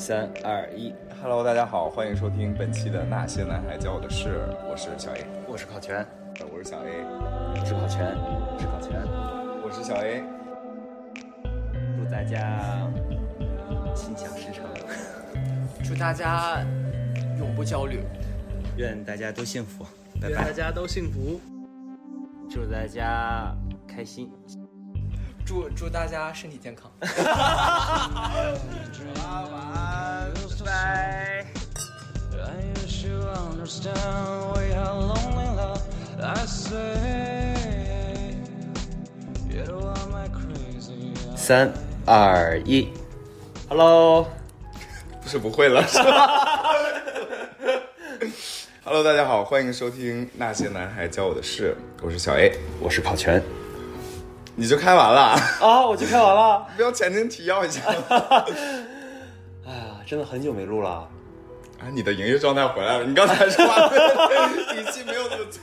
三二一，Hello，大家好，欢迎收听本期的《那些男孩教我的事》，我是小 A，我是考全，呃我是小 A，我是考全，我是考全，我是小 A。祝大家心想事成，祝大家永不焦虑，愿大家都幸福，拜拜。愿大家都幸福，祝大家开心，祝祝大家身体健康。拜拜。三二一，Hello，不是不会了，是 吧？Hello，大家好，欢迎收听那些男孩教我的事，我是小 A，我是跑泉，你就开完了啊？我就开完了，不要前厅提要一下。真的很久没录了。啊！你的营业状态回来了，你刚才说话的 语气没有那么粗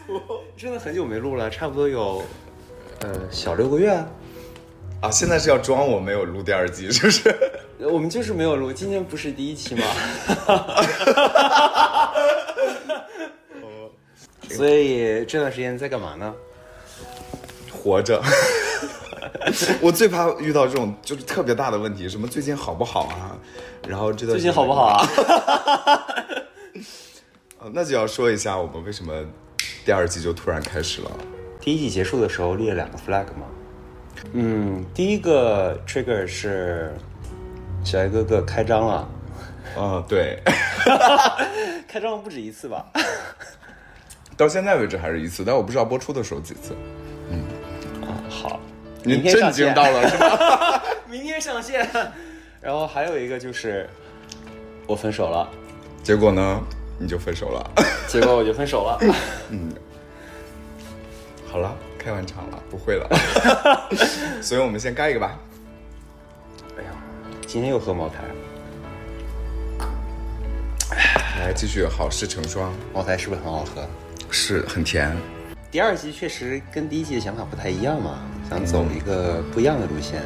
真的很久没录了，差不多有，呃，小六个月。啊！现在是要装我没有录第二季，是不是？我们就是没有录，今天不是第一期吗？所以这段时间在干嘛呢？活着。我最怕遇到这种就是特别大的问题，什么最近好不好啊？然后这段最近好不好啊？呃 那就要说一下我们为什么第二季就突然开始了。第一季结束的时候立了两个 flag 嘛。嗯，第一个 trigger 是小爱哥哥开张了，嗯，对，开张了不止一次吧？到现在为止还是一次，但我不知道播出的时候几次。好，您明天上线震惊到了是吧？明天上线。然后还有一个就是我分手了，结果呢，你就分手了。结果我就分手了。嗯好了，开完场了，不会了。所以我们先干一个吧。哎呀，今天又喝茅台，来继续，好事成双，茅台是不是很好喝？是很甜。第二季确实跟第一季的想法不太一样嘛，想走一个不一样的路线。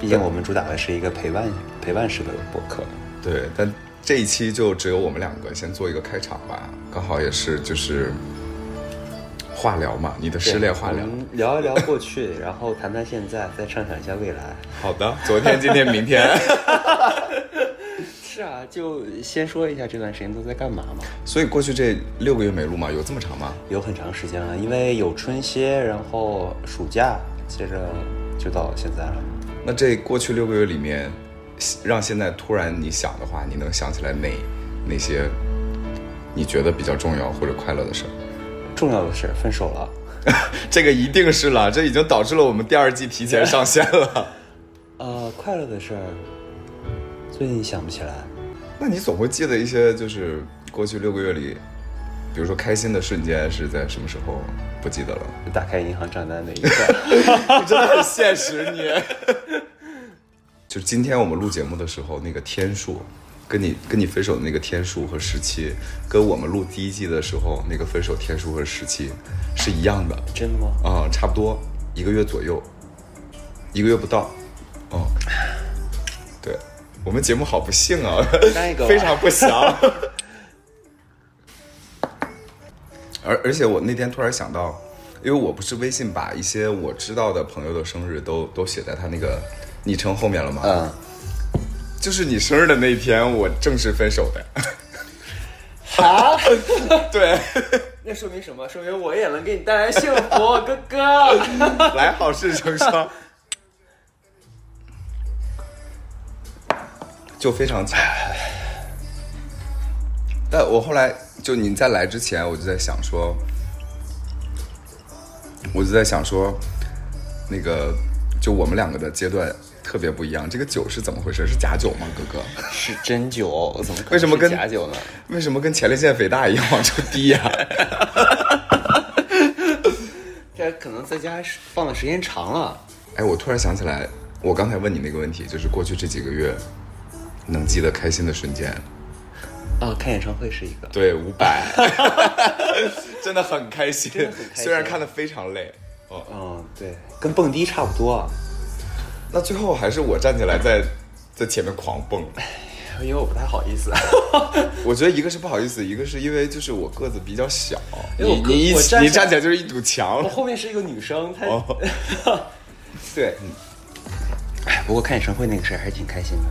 毕竟我们主打的是一个陪伴陪伴式的播客。对，但这一期就只有我们两个，先做一个开场吧。刚好也是就是话聊嘛，你的失恋话聊聊一聊过去，然后谈谈现在，再畅想一下未来。好的，昨天、今天、明天。是啊，就先说一下这段时间都在干嘛嘛。所以过去这六个月没录嘛？有这么长吗？有很长时间了，因为有春歇，然后暑假，接着就到现在了。那这过去六个月里面，让现在突然你想的话，你能想起来哪哪些你觉得比较重要或者快乐的事儿？重要的事分手了。这个一定是了，这已经导致了我们第二季提前上线了。呃，快乐的事儿，最近想不起来。那你总会记得一些，就是过去六个月里，比如说开心的瞬间是在什么时候？不记得了。打开银行账单的一刻，你 真的很现实，你。就今天我们录节目的时候，那个天数，跟你跟你分手的那个天数和时期，跟我们录第一季的时候那个分手天数和时期是一样的真的吗？啊、差不多一个月左右，一个月不到。哦，对，我们节目好不幸啊，非常不祥。而而且我那天突然想到，因为我不是微信把一些我知道的朋友的生日都都写在他那个昵称后面了吗？嗯，就是你生日的那一天，我正式分手的。啊，对，那说明什么？说明我也能给你带来幸福，哥哥。来好事成双，就非常巧。但我后来就你在来之前，我就在想说，我就在想说，那个就我们两个的阶段特别不一样。这个酒是怎么回事？是假酒吗，哥哥？是真酒，怎么为什么跟假酒呢？为什么跟前列腺肥大一样往出滴呀、这可能在家放的时间长了。哎，我突然想起来，我刚才问你那个问题，就是过去这几个月能记得开心的瞬间。哦，看演唱会是一个，对，五百，真的很开心，真的很开心虽然看的非常累。哦，嗯，对，跟蹦迪差不多。那最后还是我站起来在在前面狂蹦。因为我不太好意思。我觉得一个是不好意思，一个是因为就是我个子比较小，因为我你你一我站起来你站起来就是一堵墙我。后面是一个女生，她、哦对，哎，不过看演唱会那个事儿还是挺开心的。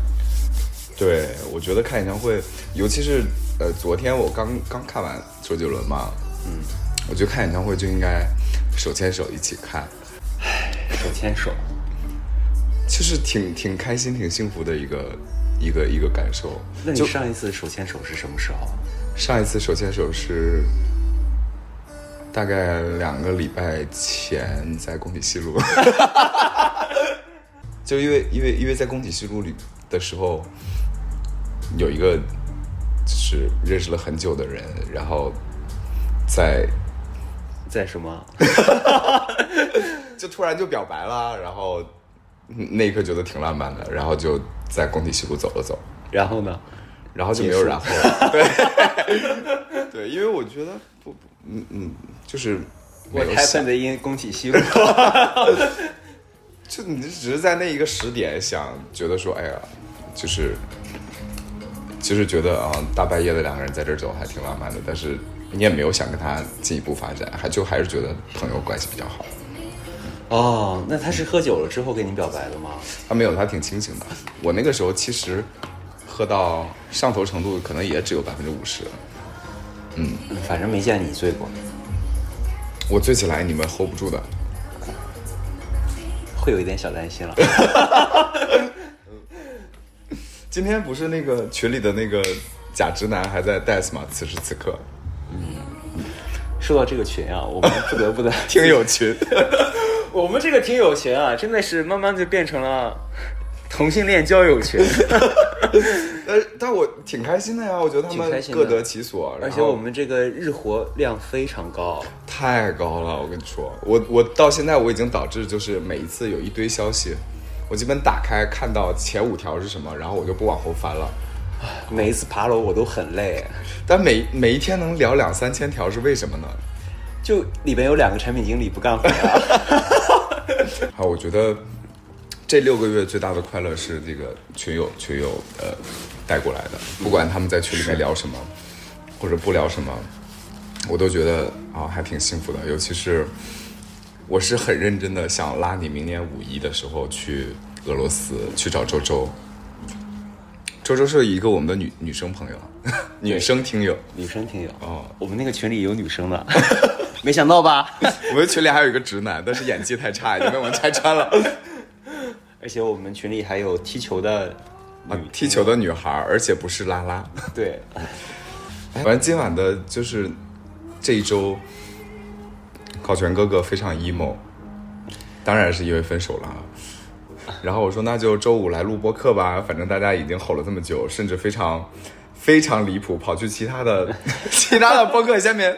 对，我觉得看演唱会，尤其是呃，昨天我刚刚看完周杰伦嘛，嗯，我觉得看演唱会就应该手牵手一起看，唉手牵手，就是挺挺开心、挺幸福的一个一个一个感受。那你上一次手牵手是什么时候？上一次手牵手是大概两个礼拜前在工体西路，就因为因为因为在工体西路里的时候，有一个就是认识了很久的人，然后在在什么？就突然就表白了，然后嗯那一刻觉得挺浪漫的，然后就在工体西路走了走，然后呢？然后就没有然后了。对 对，因为我觉得不不嗯嗯，就是我有想 happened in 工体西路。就你只是在那一个时点想，觉得说，哎呀，就是，就是觉得啊，大半夜的两个人在这儿走还挺浪漫的，但是你也没有想跟他进一步发展，还就还是觉得朋友关系比较好。哦，那他是喝酒了之后跟你表白的吗？他没有，他挺清醒的。我那个时候其实喝到上头程度，可能也只有百分之五十。嗯反正没见你醉过，我醉起来你们 hold 不住的。会有一点小担心了。今天不是那个群里的那个假直男还在 dance 吗？此时此刻，嗯说到这个群啊，我们不得不的 听友群。我们这个听友群啊，真的是慢慢就变成了同性恋交友群，但 是但我挺开心的呀，我觉得他们各得其所，而且我们这个日活量非常高。太高了，我跟你说，我我到现在我已经导致就是每一次有一堆消息，我基本打开看到前五条是什么，然后我就不往后翻了。每一次爬楼我都很累，但每每一天能聊两三千条是为什么呢？就里边有两个产品经理不干活啊。好，我觉得这六个月最大的快乐是这个群友群友呃带过来的，不管他们在群里面聊什么，或者不聊什么，我都觉得啊还挺幸福的。尤其是我是很认真的想拉你明年五一的时候去俄罗斯去找周周。周周是一个我们的女女生朋友，女生听友。女生听友哦我们那个群里有女生的，没想到吧？我们群里还有一个直男，但是演技太差，已经被我们拆穿了。而且我们群里还有踢球的女、啊，踢球的女孩，而且不是拉拉。对，反正今晚的就是这一周，考全哥哥非常 emo，当然是因为分手了啊。然后我说那就周五来录播客吧，反正大家已经吼了这么久，甚至非常非常离谱，跑去其他的 其他的播客下面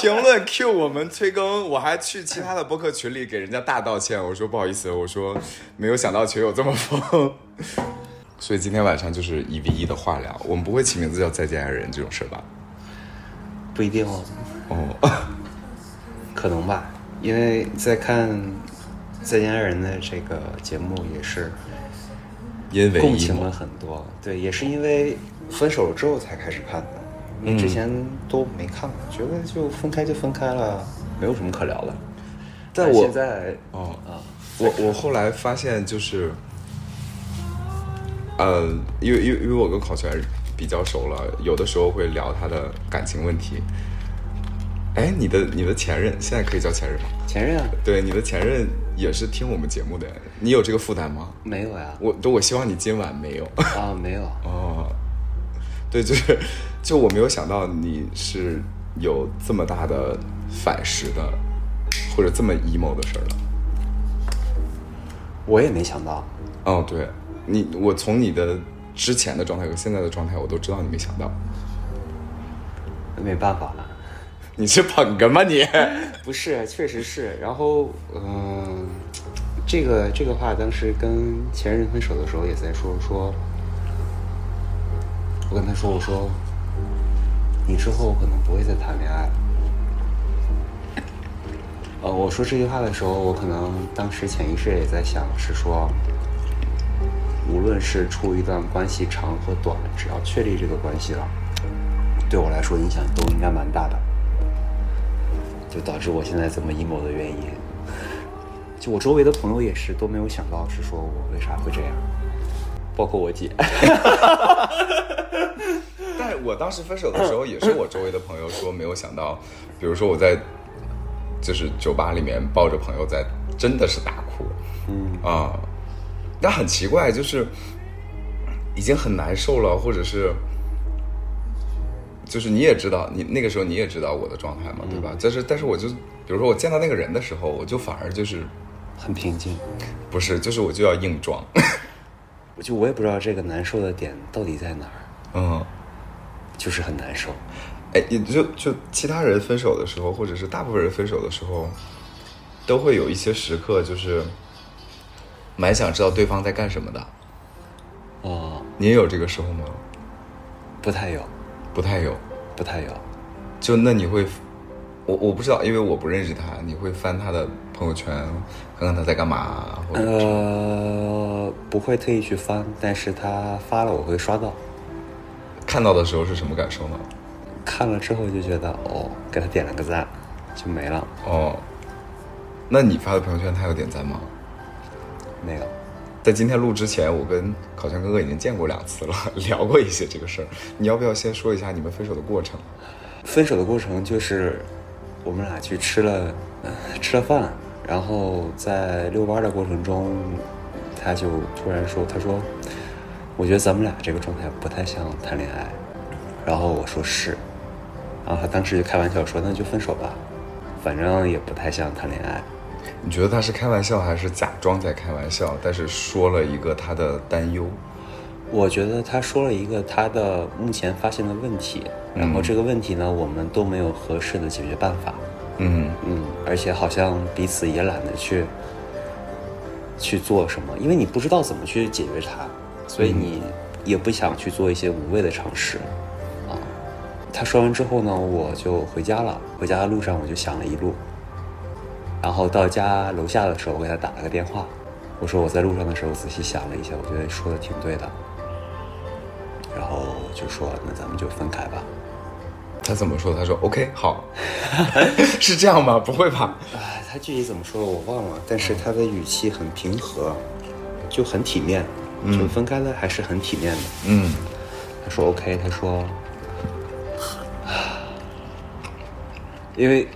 评论 Q 我们催更，我还去其他的播客群里给人家大道歉，我说不好意思，我说没有想到群友这么疯。所以今天晚上就是一 v 一的话聊，我们不会起名字叫再见爱人这种事吧？不一定哦，哦，可能吧，因为在看《再见爱人》的这个节目也是因为共情了很多，对，也是因为分手了之后才开始看的，因为之前都没看过，觉得就分开就分开了，没有什么可聊的。但我现在哦，啊，我我后来发现就是，呃，因为因为因为我跟考全比较熟了，有的时候会聊他的感情问题。哎，你的你的前任现在可以叫前任吗？前任啊对，你的前任也是听我们节目的，你有这个负担吗？没有呀，我都我希望你今晚没有。啊没有，哦，对，就是就我没有想到你是有这么大的反噬的，或者这么 emo 的事儿了。我也没想到，哦，对你，我从你的之前的状态和现在的状态，我都知道你没想到，没办法，你是捧哏吗你？不是，确实是。然后，嗯、这个这个话当时跟前任分手的时候也在说说，我跟他说，我说，你之后可能不会再谈恋爱了。呃，我说这句话的时候，我可能当时潜意识也在想，是说，无论是处一段关系长和短，只要确立这个关系了，对我来说影响都应该蛮大的，就导致我现在这么 emo 的原因。就我周围的朋友也是都没有想到，是说我为啥会这样，包括我姐。但我当时分手的时候，也是我周围的朋友说没有想到，比如说我在就是酒吧里面抱着朋友在，真的是大哭，嗯啊，但很奇怪，就是已经很难受了，或者是就是你也知道，你那个时候你也知道我的状态嘛，对吧？但是但是我就比如说我见到那个人的时候，我就反而就是很平静，不是，就是我就要硬装，就我也不知道这个难受的点到底在哪儿，嗯。就是很难受。哎，也就就其他人分手的时候，或者是大部分人分手的时候，都会有一些时刻，就是蛮想知道对方在干什么的。哦，你也有这个时候吗？不太有，不太有。不太有。就那你会，我我不知道，因为我不认识他，你会翻他的朋友圈，看看他在干嘛，或者呃，不会特意去翻，但是他发了我会刷到，看到的时候是什么感受呢？看了之后就觉得哦，给他点了个赞，就没了，哦，那你发的朋友圈他有点赞吗？没有。在今天录之前，我跟烤全哥哥已经见过两次了，聊过一些这个事儿。你要不要先说一下你们分手的过程？分手的过程就是我们俩去吃了、吃了饭，然后在遛弯的过程中，他就突然说：“他说，我觉得咱们俩这个状态不太像谈恋爱。”然后我说是，然后他当时就开玩笑说：“那就分手吧，反正也不太像谈恋爱。你觉得他是开玩笑还是假装在开玩笑？但是说了一个他的担忧。”我觉得他说了一个他的目前发现的问题，然后这个问题呢，我们都没有合适的解决办法。嗯嗯，而且好像彼此也懒得去去做什么，因为你不知道怎么去解决它，所以你也不想去做一些无谓的尝试啊。他说完之后呢，我就回家了。回家的路上我就想了一路，然后到家楼下的时候，我给他打了个电话，我说我在路上的时候仔细想了一下，我觉得说的挺对的，然后就说那咱们就分开吧。他怎么说？他说 OK 好，是这样吗？不会吧？哎，他具体怎么说我忘了，但是他的语气很平和，就很体面，就分开了还是很体面的。嗯他说 OK，他说，因为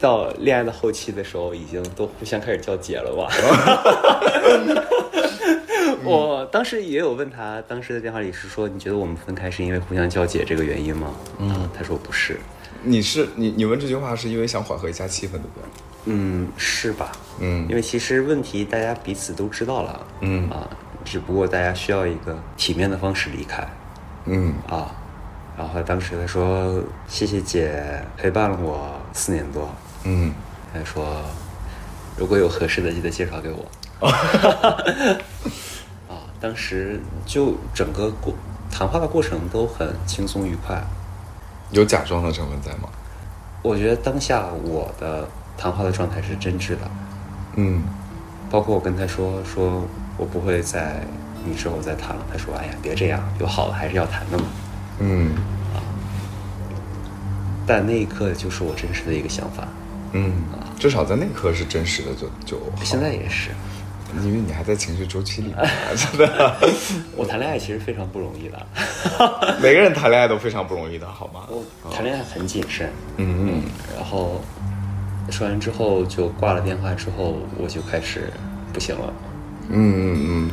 到恋爱的后期的时候，已经都互相开始叫姐了吧？我当时也有问他，当时的电话里是说，你觉得我们分开是因为互相叫姐这个原因吗？嗯，他说不是，你是你你问这句话是因为想缓和一下气氛，对不对？嗯，是吧？嗯因为其实问题大家彼此都知道了，嗯啊，只不过大家需要一个体面的方式离开嗯啊。然后当时他说：“谢谢姐陪伴了我四年多。嗯，”他说：“如果有合适的，记得介绍给我。”啊，当时就整个过谈话的过程都很轻松愉快。有假装的成分在吗？我觉得当下我的谈话的状态是真挚的，嗯包括我跟他说说我不会在你之后再谈了。他说：“哎呀，别这样，有好的还是要谈的嘛。嗯”但那一刻就是我真实的一个想法，嗯，至少在那一刻是真实的就就好现在也是。因为你还在情绪周期里面，真的。我谈恋爱其实非常不容易的，每个人谈恋爱都非常不容易的，好吗？我谈恋爱很谨慎。嗯嗯然后说完之后就挂了电话，之后我就开始不行了。嗯嗯嗯，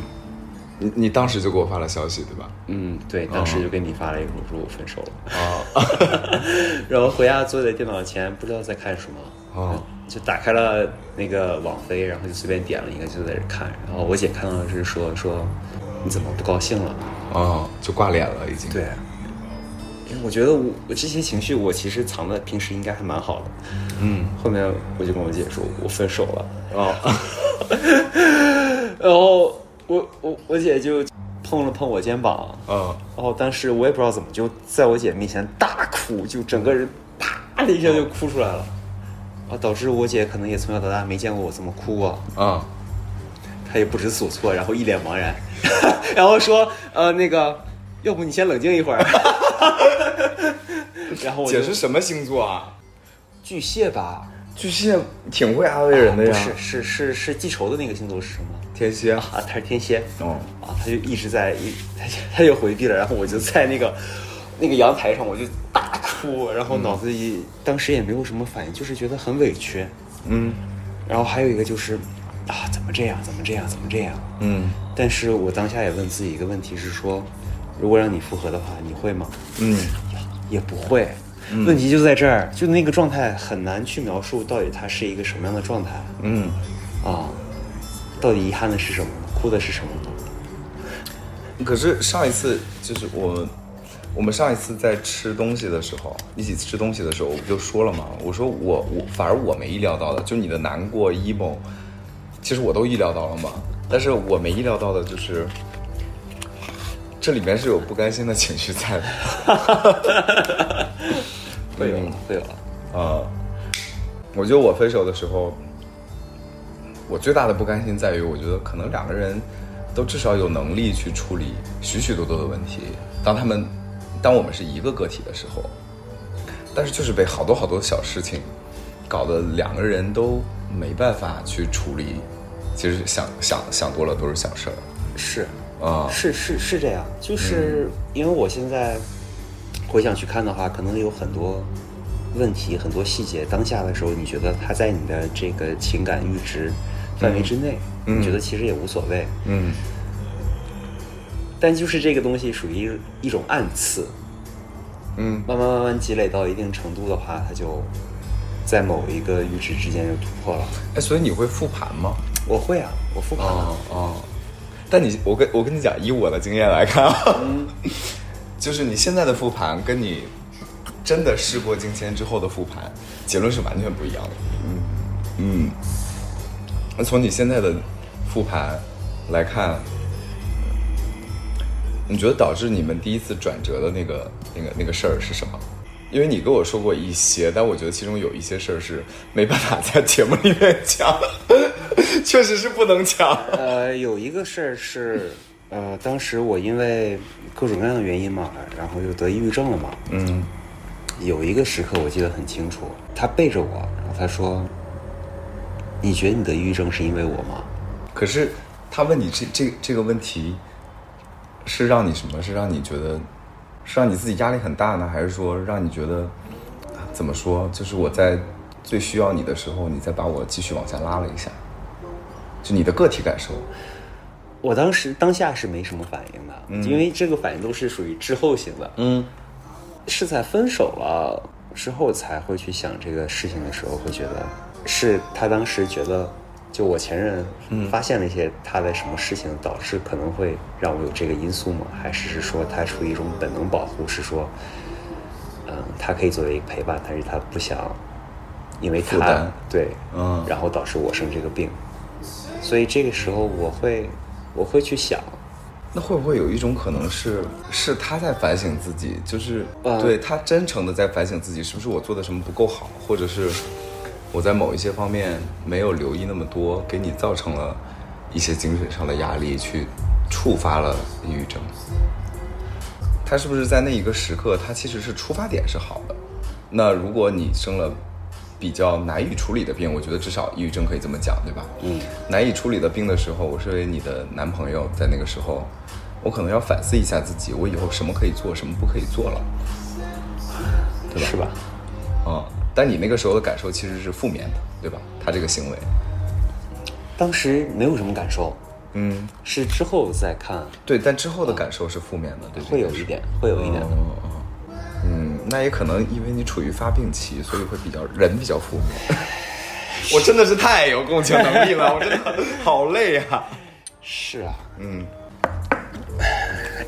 你你当时就给我发了消息，对吧？嗯，对，当时就跟你发了一个，我说我分手了。啊，然后回家坐在电脑前，不知道在看什么，哦就打开了那个网飞，然后就随便点了一个，就在这看。然后我姐看到的是说说你怎么不高兴了？哦，就挂脸了，已经。对，因为我觉得我我这些情绪我其实藏的平时应该还蛮好的。嗯，后面我就跟我姐说我分手了，哦，然后我我我姐就碰了碰我肩膀，嗯然后当时我也不知道怎么就在我姐面前大哭，就整个人啪的一下就哭出来了，啊，导致我姐可能也从小到大没见过我这么哭过。啊，她也不知所措，然后一脸茫然，然后说呃那个，要不你先冷静一会儿，然后我姐是什么星座啊？巨蟹吧，巨蟹挺会安慰人的不呀。是是是是记仇的那个星座是什么？天蝎。啊，他是天蝎。哦，啊，他就一直在一，他就他就回避了，然后我就在那个那个阳台上，我就大哭，然后脑子里、当时也没有什么反应，就是觉得很委屈。嗯然后还有一个就是啊，怎么这样？怎么这样？怎么这样？嗯但是我当下也问自己一个问题是说，如果让你复合的话，你会吗？嗯也不会。问题就在这儿，就那个状态很难去描述到底它是一个什么样的状态嗯，啊？到底遗憾的是什么？哭的是什么呢？可是上一次就是我，我们上一次在吃东西的时候，一起吃东西的时候，我不就说了嘛，我说我我反而我没意料到的，就你的难过 emo，其实我都意料到了嘛，但是我没意料到的就是。这里面是有不甘心的情绪在的，会有嗯，会有。啊、我觉得我分手的时候，我最大的不甘心在于，我觉得可能两个人都至少有能力去处理许许多多的问题。当他们，当我们是一个个体的时候，但是就是被好多好多小事情搞得两个人都没办法去处理。其实想想想多了都是小事儿是啊。是是是这样，就是因为我现在回想去看的话，可能有很多问题、很多细节，当下的时候你觉得他在你的这个情感阈值范围之内，嗯你觉得其实也无所谓。嗯但就是这个东西属于一种暗刺，嗯慢慢慢慢积累到一定程度的话，它就在某一个阈值之间就突破了。哎，所以你会复盘吗？我会啊，我复盘了。哦哦，但你我跟我跟你讲，以我的经验来看啊，就是你现在的复盘跟你真的事过境迁之后的复盘，结论是完全不一样的。嗯嗯，那从你现在的复盘来看，你觉得导致你们第一次转折的那个那个那个事儿是什么？因为你跟我说过一些，但我觉得其中有一些事儿是没办法在节目里面讲，确实是不能讲。呃，有一个事儿是，呃，当时我因为各种各样的原因嘛，然后又得抑郁症了嘛。嗯有一个时刻我记得很清楚，他背着我，然后他说：“你觉得你得抑郁症是因为我吗可是他问你这这这个问题，是让你什么？是让你觉得，是让你自己压力很大呢，还是说让你觉得，啊怎么说？就是我在最需要你的时候，你再把我继续往下拉了一下，就你的个体感受。？”我当时当下是没什么反应的，因为这个反应都是属于滞后型的。嗯是在分手了之后才会去想这个事情的时候，会觉得是他当时觉得，就我前任发现了一些他的什么事情，导致可能会让我有这个因素吗？还是是说他出于一种本能保护，是说，嗯，他可以作为一个陪伴，但是他不想因为他对，嗯。然后导致我生这个病，所以这个时候我会我会去想，那会不会有一种可能是，是他在反省自己，就是、呃。对他真诚的在反省自己，是不是我做的什么不够好，或者是我在某一些方面没有留意那么多，给你造成了一些精神上的压力，去触发了抑郁症。他是不是在那一个时刻，他其实是出发点是好的？那如果你生了比较难以处理的病，我觉得至少抑郁症可以这么讲，对吧？嗯，难以处理的病的时候，我身为你的男朋友，在那个时候，我可能要反思一下自己，我以后什么可以做，什么不可以做了，对吧？是吧？啊、但你那个时候的感受其实是负面的，对吧？他这个行为，当时没有什么感受，嗯，是之后再看对，但之后的感受是负面的，对，会有一点，会有一点的。嗯嗯，那也可能因为你处于发病期，所以会比较人比较负面。我真的是太有共情能力了，我真的 好累啊。是啊，嗯，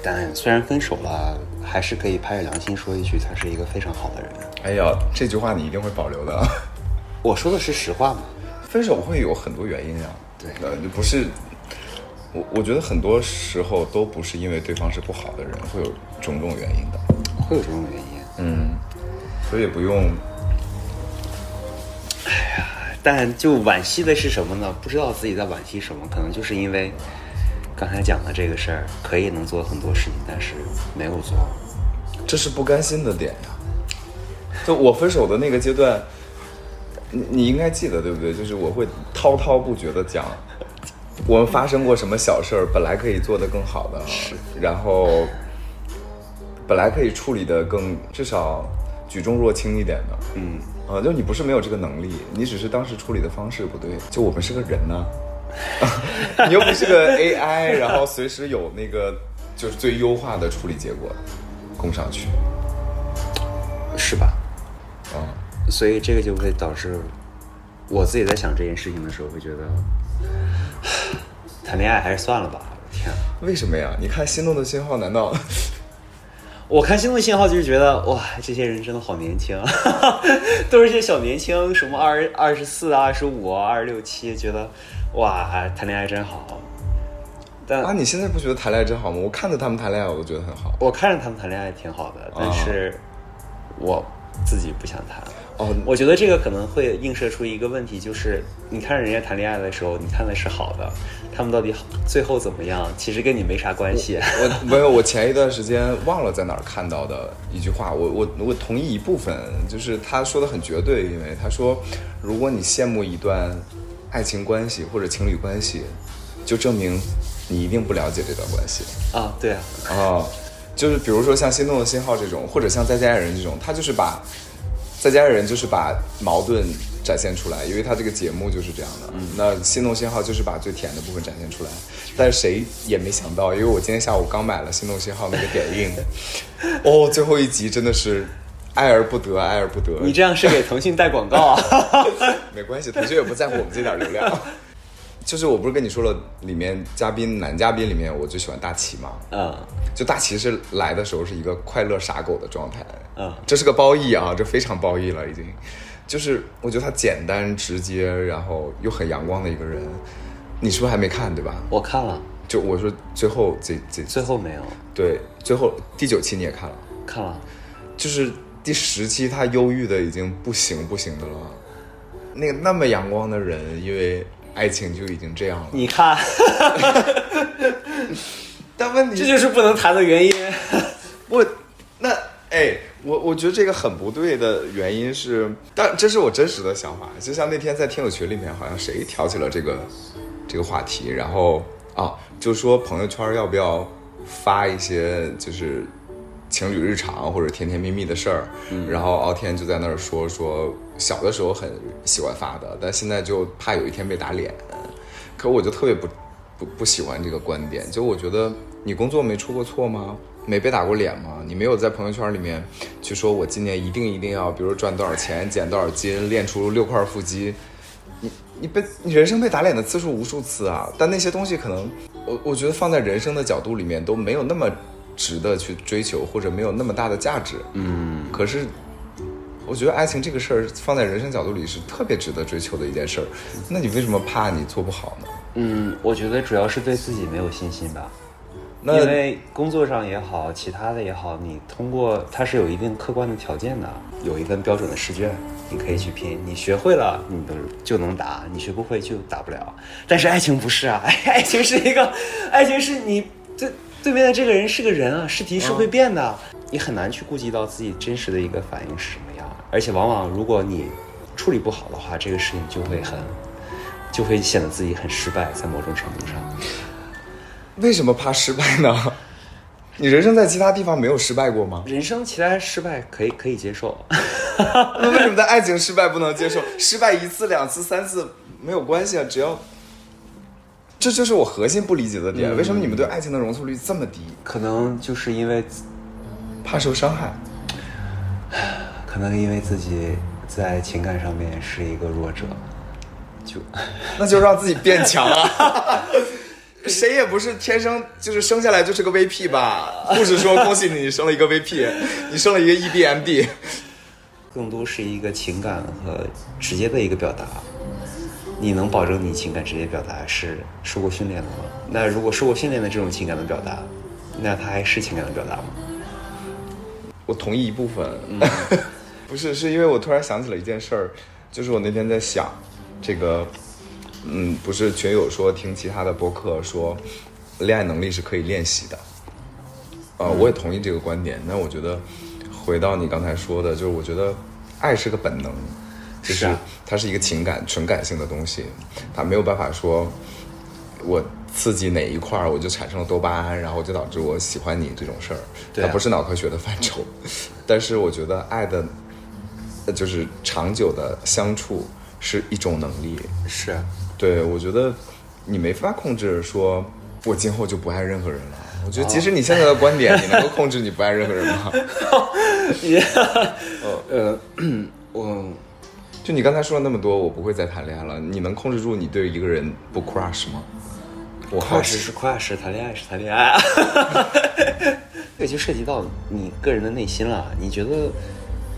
但虽然分手了，还是可以拍着良心说一句，他是一个非常好的人。哎呀，这句话你一定会保留的啊。我说的是实话嘛？分手会有很多原因啊、对呃，不是，我我觉得很多时候都不是因为对方是不好的人，会有种种原因的。会有种种原因。嗯，所以也不用，但就惋惜的是什么呢？不知道自己在惋惜什么，可能就是因为刚才讲的这个事儿，可以能做很多事情，但是没有做。这是不甘心的点呀。就我分手的那个阶段，你你应该记得对不对？就是我会滔滔不绝的讲，我们发生过什么小事儿，本来可以做得更好的，然后本来可以处理的更至少举重若轻一点的，嗯，啊，就你不是没有这个能力，你只是当时处理的方式不对。就我们是个人呢，你又不是个 AI，然后随时有那个就是最优化的处理结果供上去，是吧？啊、所以这个就会导致我自己在想这件事情的时候，会觉得谈恋爱还是算了吧。天啊，为什么呀？你看《心动的信号》，难道我看《心动信号》就是觉得哇，这些人真的好年轻，啊，都是些小年轻，什么二二十四、二十五、二十六七，觉得哇，谈恋爱真好。但啊？你现在不觉得谈恋爱真好吗？我看着他们谈恋爱，我都觉得很好。我看着他们谈恋爱挺好的，但是我自己不想谈。哦，我觉得这个可能会映射出一个问题，就是你看人家谈恋爱的时候，你看的是好的，他们到底好最后怎么样，其实跟你没啥关系。我没有，我前一段时间忘了在哪儿看到的一句话，我我我同意一部分，就是他说的很绝对，因为他说，如果你羡慕一段爱情关系或者情侣关系，就证明你一定不了解这段关系。啊，对啊，啊，就是比如说像《心动的信号》这种，或者像《再见爱人》这种，他就是把《再见爱人》就是把矛盾展现出来，因为他这个节目就是这样的。那《心动信号》就是把最甜的部分展现出来，但是谁也没想到，因为我今天下午刚买了《心动信号》那个点映，哦，最后一集真的是爱而不得，爱而不得。你这样是给腾讯带广告啊？没关系，腾讯也不在乎我们这点流量。就是我不是跟你说了，里面嘉宾男嘉宾里面我最喜欢大齐嘛，嗯就大齐是来的时候是一个快乐傻狗的状态，嗯这是个褒义啊，这非常褒义了已经。就是我觉得他简单直接，然后又很阳光的一个人。你是不是还没看对吧？我看了，就我说最后这这最后没有对最后第九期你也看了，看了。就是第十期他忧郁的已经不行不行的了。那个那么阳光的人，因为爱情就已经这样了。你看，但问题这就是不能谈的原因。我那哎，我我觉得这个很不对的原因是，但这是我真实的想法。就像那天在听友群里面，好像谁挑起了这个这个话题，然后啊，就说朋友圈要不要发一些就是情侣日常或者甜甜蜜蜜的事儿，然后敖天就在那儿说说小的时候很喜欢发的，但现在就怕有一天被打脸。可我就特别不不不喜欢这个观点，就我觉得你工作没出过错吗？没被打过脸吗？你没有在朋友圈里面去说我今年一定一定要，比如赚多少钱，减多少斤，练出六块腹肌。你你被你人生被打脸的次数无数次啊！但那些东西可能我我觉得放在人生的角度里面都没有那么值得去追求，或者没有那么大的价值。嗯，可是我觉得爱情这个事儿放在人生角度里是特别值得追求的一件事儿。那你为什么怕你做不好呢？嗯，我觉得主要是对自己没有信心吧。那因为工作上也好，其他的也好，你通过它是有一定客观的条件的，有一份标准的试卷，你可以去拼。你学会了，你都就能答；你学不会就答不了。但是爱情不是啊，爱情是一个，爱情是你对对面的这个人是个人啊，试题是会变的，你很难去顾及到自己真实的一个反应是什么样。而且往往如果你处理不好的话，这个事情就会很，就会显得自己很失败，在某种程度上。为什么怕失败呢？你人生在其他地方没有失败过吗？人生其他失败可以可以接受，那为什么在爱情失败不能接受？失败一次、两次、三次没有关系啊，只要。这就是我核心不理解的点，为什么你们对爱情的容错率这么低？可能就是因为，怕受伤害。可能因为自己在情感上面是一个弱者，就 那就让自己变强啊！谁也不是天生就是生下来就是个 VP 吧？护士说恭喜你，你生了一个 VP，你生了一个 E EBMD。更多是一个情感和直接的一个表达。你能保证你情感直接表达是受过训练的吗？那如果受过训练的这种情感的表达，那它还是情感的表达吗？我同意一部分，不是，是因为我突然想起了一件事儿，就是我那天在想，这个，嗯，不是群友说听其他的播客说，恋爱能力是可以练习的。呃、我也同意这个观点。那我觉得，回到你刚才说的，就是我觉得爱是个本能，就是是啊它是一个情感纯感性的东西，它没有办法说，我刺激哪一块儿我就产生了多巴胺，然后就导致我喜欢你这种事儿，它不是脑科学的范畴。但是我觉得爱的，呃就是长久的相处是一种能力。是，对，我觉得你没法控制说，我今后就不爱任何人了。我觉得，即使你现在的观点，你能够控制你不爱任何人吗？呃，我就你刚才说了那么多，我不会再谈恋爱了。你能控制住你对一个人不 crush 吗？我 crush 是 crush，谈恋爱是谈恋爱啊。这就涉及到你个人的内心了。你觉得？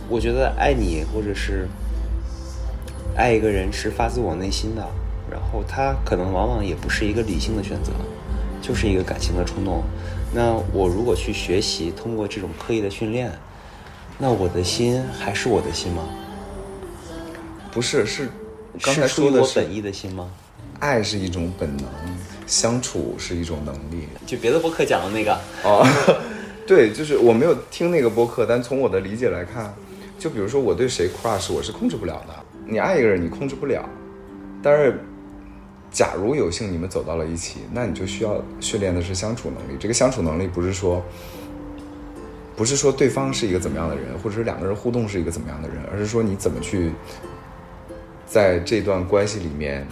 我觉得爱你，或者是爱一个人，是发自我内心的。然后他可能往往也不是一个理性的选择，就是一个感性的冲动。那我如果去学习，通过这种刻意的训练，那我的心还是我的心吗？不是，是刚才说的是我本意的心吗？爱是一种本能，相处是一种能力。就别的播客讲的那个，哦，对，就是我没有听那个播客，但从我的理解来看，就比如说我对谁 crush，我是控制不了的。你爱一个人，你控制不了，但是假如有幸你们走到了一起，那你就需要训练的是相处能力。这个相处能力不是说，不是说对方是一个怎么样的人，或者是两个人互动是一个怎么样的人，而是说你怎么去在这段关系里面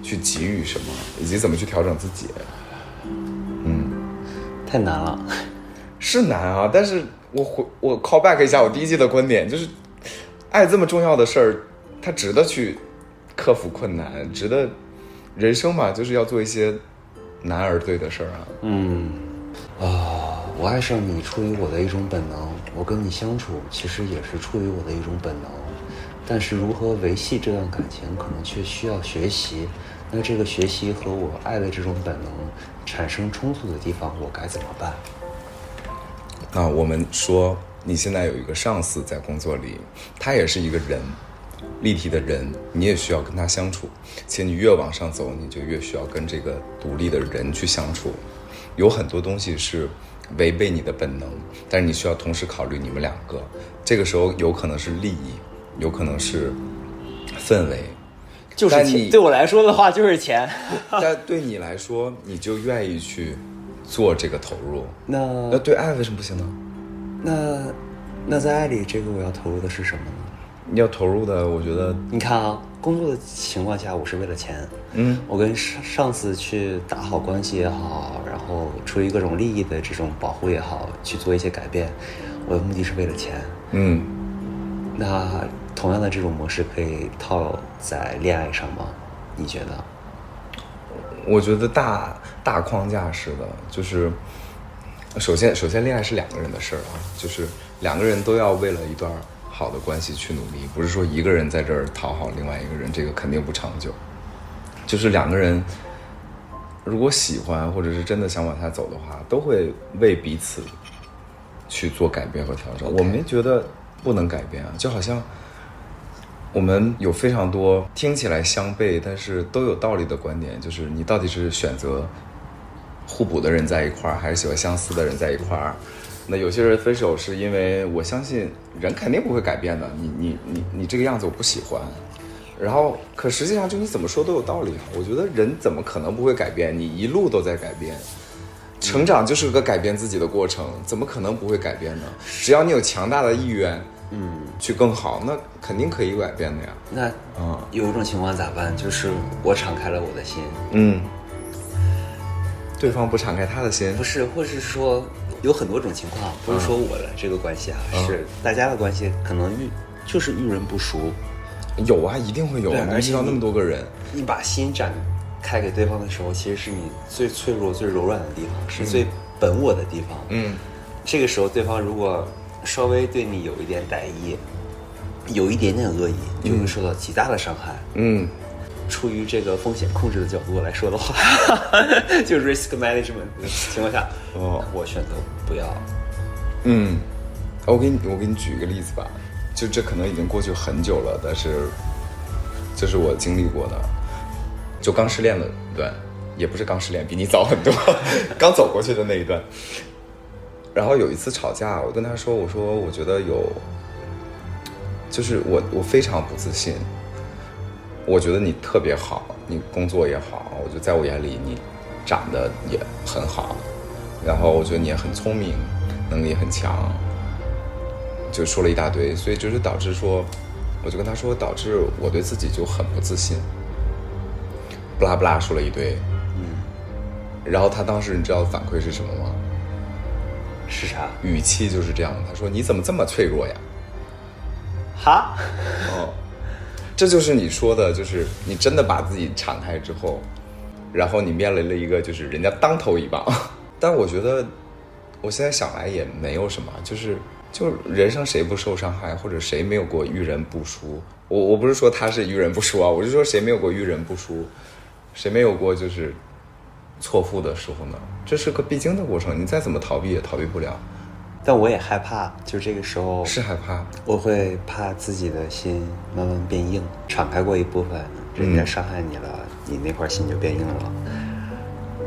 去给予什么，以及怎么去调整自己。嗯太难了。是难啊，但是我回我 call back 一下我第一季的观点，就是爱这么重要的事儿，它值得去克服困难，值得人生嘛，就是要做一些难而对的事儿啊。嗯，啊、我爱上你出于我的一种本能，我跟你相处其实也是出于我的一种本能，但是如何维系这段感情，可能却需要学习。那这个学习和我爱的这种本能产生冲突的地方，我该怎么办？那我们说，你现在有一个上司在工作里，他也是一个人，立体的人，你也需要跟他相处。且你越往上走，你就越需要跟这个独立的人去相处。有很多东西是违背你的本能，但是你需要同时考虑你们两个。这个时候有可能是利益，有可能是氛围，就是你钱，对我来说的话就是钱。但对你来说，你就愿意去做这个投入。那那对爱为什么不行呢？那那在爱里，这个我要投入的是什么呢？你要投入的，我觉得，你看啊，工作的情况下，我是为了钱，嗯，我跟上上司去打好关系也好，然后出于各种利益的这种保护也好，去做一些改变，我的目的是为了钱。嗯，那同样的这种模式可以套在恋爱上吗？你觉得？我觉得大大框架式的，就是首先首先恋爱是两个人的事儿啊，就是两个人都要为了一段好的关系去努力，不是说一个人在这儿讨好另外一个人，这个肯定不长久。就是两个人如果喜欢或者是真的想往下走的话，都会为彼此去做改变和调整。我没觉得不能改变啊，就好像我们有非常多听起来相悖，但是都有道理的观点，就是你到底是选择互补的人在一块儿，还是喜欢相似的人在一块儿？那有些人分手是因为我相信人肯定不会改变的，你你你你这个样子我不喜欢。然后，可实际上就你怎么说都有道理啊。我觉得人怎么可能不会改变？你一路都在改变，成长就是个改变自己的过程，怎么可能不会改变呢？只要你有强大的意愿，嗯，去更好，那肯定可以改变的呀。那嗯。有一种情况咋办？就是我敞开了我的心，嗯，对方不敞开他的心，不是，或是说有很多种情况，不是说我的这个关系啊，嗯。是大家的关系可能遇就是遇人不熟，有啊，一定会有对啊。你而且遇到那么多个人，你把心展开给对方的时候，其实是你最脆弱、最柔软的地方，是最本我的地方。嗯，这个时候，对方如果稍微对你有一点歹意，有一点点恶意，你就会受到极大的伤害。嗯，出于这个风险控制的角度来说的话，就 risk management 的情况下，哦我选择不要。嗯，我给你我给你举一个例子吧，就这可能已经过去很久了，但是这是我经历过的，就刚失恋的一段，也不是刚失恋，比你早很多，刚走过去的那一段。然后有一次吵架，我跟他说：“我说我觉得有，就是我我非常不自信。我觉得你特别好，你工作也好，我觉得在我眼里你长得也很好，然后我觉得你也很聪明，能力很强，就说了一大堆，所以就是导致说，我就跟他说，导致我对自己就很不自信，不拉不拉说了一堆，嗯，然后他当时你知道反馈是什么吗？是啥？语气就是这样，他说你怎么这么脆弱呀？哈？哦，这就是你说的，就是你真的把自己敞开之后，然后你面临了一个就是人家当头一棒。但我觉得，我现在想来也没有什么，就是就人生谁不受伤害，或者谁没有过遇人不淑？我我不是说他是遇人不淑啊，我是说谁没有过遇人不淑，谁没有过就是错付的时候呢？这是个必经的过程，你再怎么逃避也逃避不了。但我也害怕，就这个时候是害怕，我会怕自己的心慢慢变硬，敞开过一部分，人家伤害你了，你那块心就变硬了，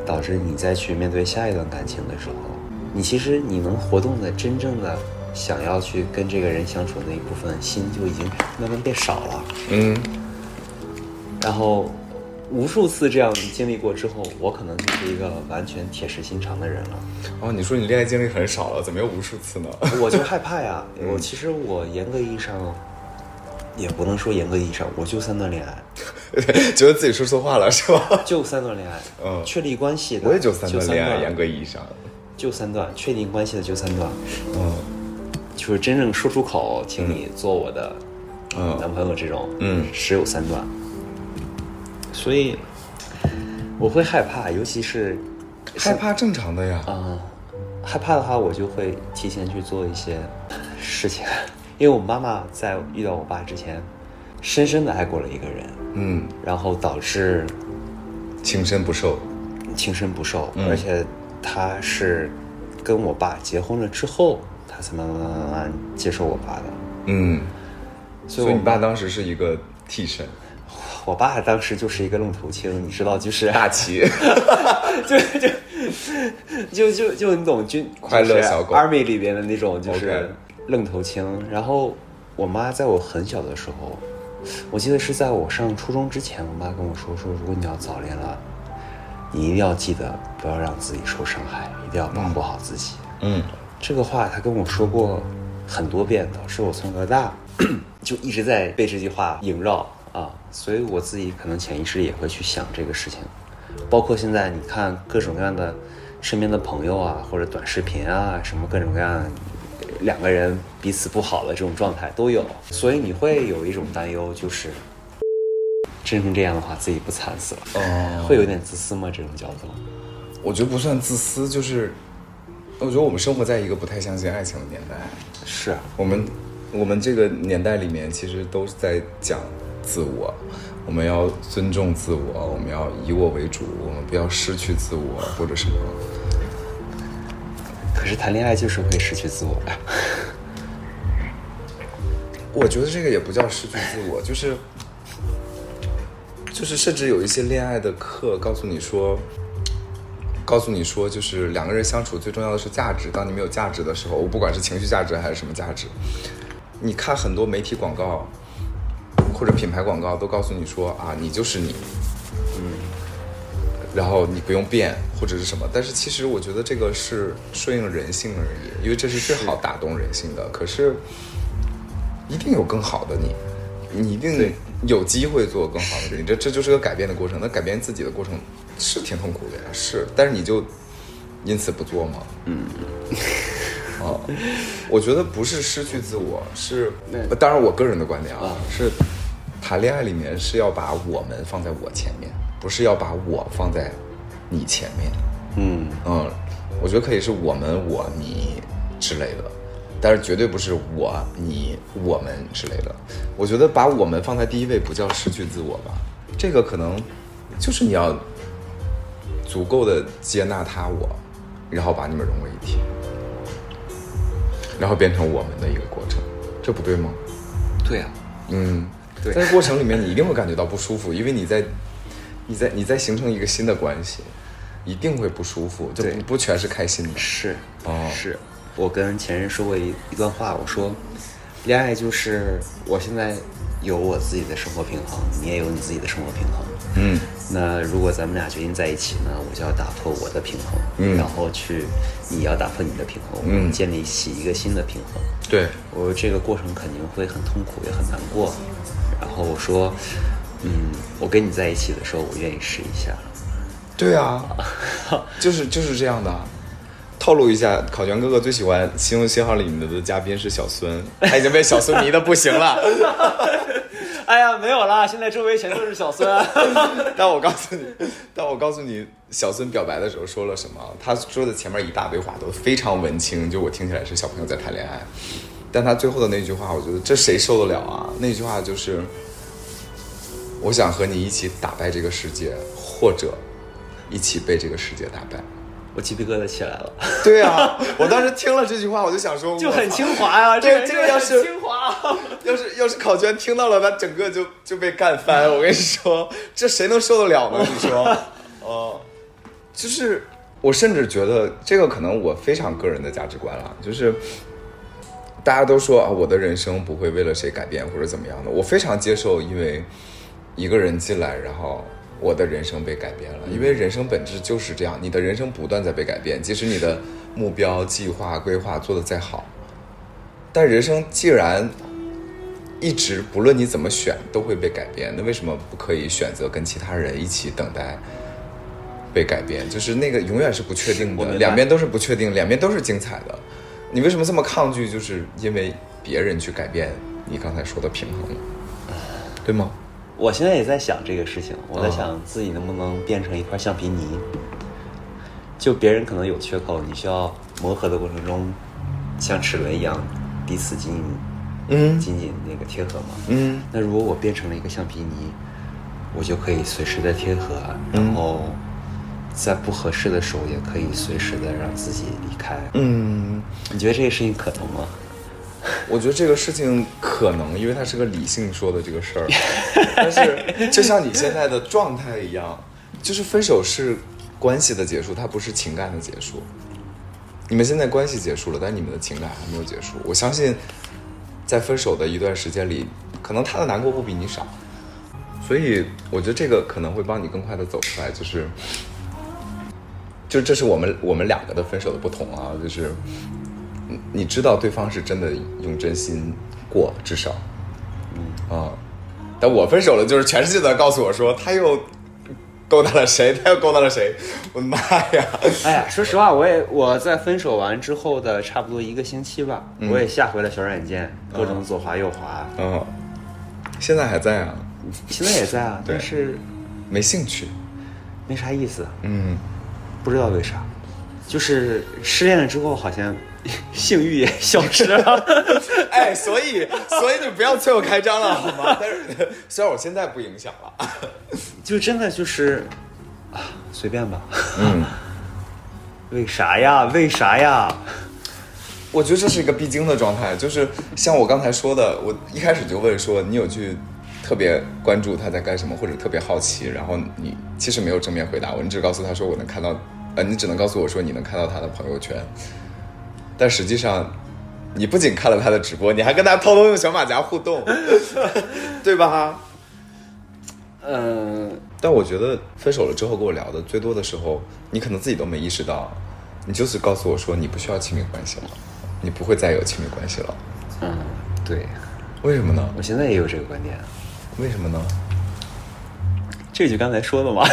导致你再去面对下一段感情的时候，你其实你能活动的真正的想要去跟这个人相处的那一部分心就已经慢慢变少了。嗯，然后无数次这样经历过之后，我可能就是一个完全铁石心肠的人了。哦，你说你恋爱经历很少了，怎么又无数次呢？我就害怕呀。我其实我严格意义上，也不能说严格意义上，我就三段恋爱，觉得自己说错话了是吧？就三段恋爱，嗯。确立关系的我也就三段恋爱，就严格意义上，就三段，确定关系的就三段，嗯。就是真正说出口，请你做我的嗯。男朋友这种，嗯。只有三段，所以我会害怕，尤其是害怕正常的呀。啊、害怕的话，我就会提前去做一些事情，因为我妈妈在遇到我爸之前，深深的爱过了一个人，嗯，然后导致情深不寿。情深不寿，嗯而且她是跟我爸结婚了之后，她才慢慢慢慢慢接受我爸的。嗯，所以你爸当时是一个替身，我爸当时就是一个愣头青，你知道，就是大旗。就就就就就你懂军快乐小狗 army 里边的那种就是愣头青。然后我妈在我很小的时候，我记得是在我上初中之前，我妈跟我说说，如果你要早恋了，你一定要记得不要让自己受伤害，一定要保护好自己。嗯这个话她跟我说过很多遍，导致我从小到大 就一直在被这句话萦绕啊，所以我自己可能潜意识也会去想这个事情，包括现在你看各种各样的身边的朋友啊，或者短视频啊，什么各种各样两个人彼此不好的这种状态都有，所以你会有一种担忧，就是真成这样的话，自己不惨死了，哦，会有点自私吗？这种叫做我觉得不算自私，就是我觉得我们生活在一个不太相信爱情的年代。是我们我们这个年代里面，其实都是在讲自我，我们要尊重自我，我们要以我为主，我们不要失去自我或者什么。可是谈恋爱就是会失去自我呀。我觉得这个也不叫失去自我，就是就是甚至有一些恋爱的课告诉你说，告诉你说，就是两个人相处最重要的是价值。当你没有价值的时候，我不管是情绪价值还是什么价值，你看很多媒体广告或者品牌广告都告诉你说啊，你就是你，嗯，然后你不用变或者是什么。但是其实我觉得这个是顺应人性而已，因为这是最好打动人心的。可是。一定有更好的你，你一定有机会做更好的你，这这就是个改变的过程。那改变自己的过程是挺痛苦的呀，是，但是你就因此不做吗？嗯，哦，我觉得不是失去自我，是当然我个人的观点啊，是谈恋爱里面是要把我们放在我前面，不是要把我放在你前面。嗯，嗯，我觉得可以是我们、我、你之类的，但是绝对不是我、你、我们之类的。我觉得把我们放在第一位，不叫失去自我吧？这个可能就是你要足够的接纳他我，然后把你们融为一体，然后变成我们的一个过程，这不对吗？对啊，嗯，对在过程里面，你一定会感觉到不舒服，因为你在你在你在形成一个新的关系，一定会不舒服，就对不不全是开心的。是，哦是我跟前任说过一一段话，我说，恋爱就是我现在有我自己的生活平衡，你也有你自己的生活平衡。嗯那如果咱们俩决定在一起呢，我就要打破我的平衡，嗯然后去，你要打破你的平衡，我嗯们建立起一个新的平衡。对，我这个过程肯定会很痛苦，也很难过。然后我说，嗯，我跟你在一起的时候，我愿意试一下。对啊，就是就是这样的。透露一下，考卷哥哥最喜欢《新闻信号》里面的嘉宾是小孙，他 已经被小孙迷的不行了。哎呀，没有啦，现在周围全都是小孙。但我告诉你，但我告诉你，小孙表白的时候说了什么？他说的前面一大堆话都非常文青，就我听起来是小朋友在谈恋爱。但他最后的那句话，我觉得这谁受得了啊？那句话就是：我想和你一起打败这个世界，或者一起被这个世界打败。我鸡皮疙瘩起来了。对啊，我当时听了这句话，我就想说，就很清华呀、这个这个要是很清华。要是要是考卷听到了，他整个就就被干翻。我跟你说，这谁能受得了呢？你说，哦，就是我甚至觉得这个可能我非常个人的价值观了，就是大家都说啊，我的人生不会为了谁改变或者怎么样的，我非常接受，因为一个人进来，然后。我的人生被改变了，因为人生本质就是这样，你的人生不断在被改变，即使你的目标、计划、规划做得再好，但人生既然一直不论你怎么选都会被改变，那为什么不可以选择跟其他人一起等待被改变？就是那个永远是不确定的，两边都是不确定，两边都是精彩的。你为什么这么抗拒？就是因为别人去改变你刚才说的平衡，对吗？我现在也在想这个事情，我在啊想自己能不能变成一块橡皮泥。就别人可能有缺口，你需要磨合的过程中，像齿轮一样彼此紧紧、嗯紧紧那个贴合嘛。嗯那如果我变成了一个橡皮泥，我就可以随时的贴合，然后在不合适的时候也可以随时的让自己离开。嗯，你觉得这个事情可能吗？我觉得这个事情可能，因为它是个理性说的这个事儿，但是 就像你现在的状态一样，就是分手是关系的结束，它不是情感的结束。你们现在关系结束了，但你们的情感还没有结束。我相信，在分手的一段时间里，可能他的难过不比你少，所以我觉得这个可能会帮你更快的走出来。就是，就这是我们我们两个的分手的不同啊，就是。你你知道对方是真的用真心过，至少，嗯啊，但我分手了，就是全世界都在告诉我说他又勾搭了谁，他又勾搭了谁，我的妈呀！哎呀，说实话，我也我在分手完之后的差不多一个星期吧，我也下回了小软件，各种左滑右滑，嗯，现在还在啊，现在也在啊，但是没兴趣，没啥意思，嗯，不知道为啥，就是失恋了之后好像 性欲也消失了。哎，所以所以你不要催我开张了好吗？但是虽然我现在不影响了，就真的就是啊，随便吧。嗯，为啥呀？为啥呀？我觉得这是一个必经的状态，就是像我刚才说的，我一开始就问说，你有去特别关注他在干什么，或者特别好奇，然后你其实没有正面回答我，你只告诉他说我能看到，呃，你只能告诉我说你能看到他的朋友圈，但实际上，你不仅看了他的直播，你还跟他偷偷用小马甲互动，对吧？嗯，但我觉得分手了之后跟我聊的最多的时候，你可能自己都没意识到，你就是告诉我说你不需要亲密关系了，你不会再有亲密关系了，嗯，对，为什么呢？我现在也有这个观点。为什么呢？这就刚才说的嘛。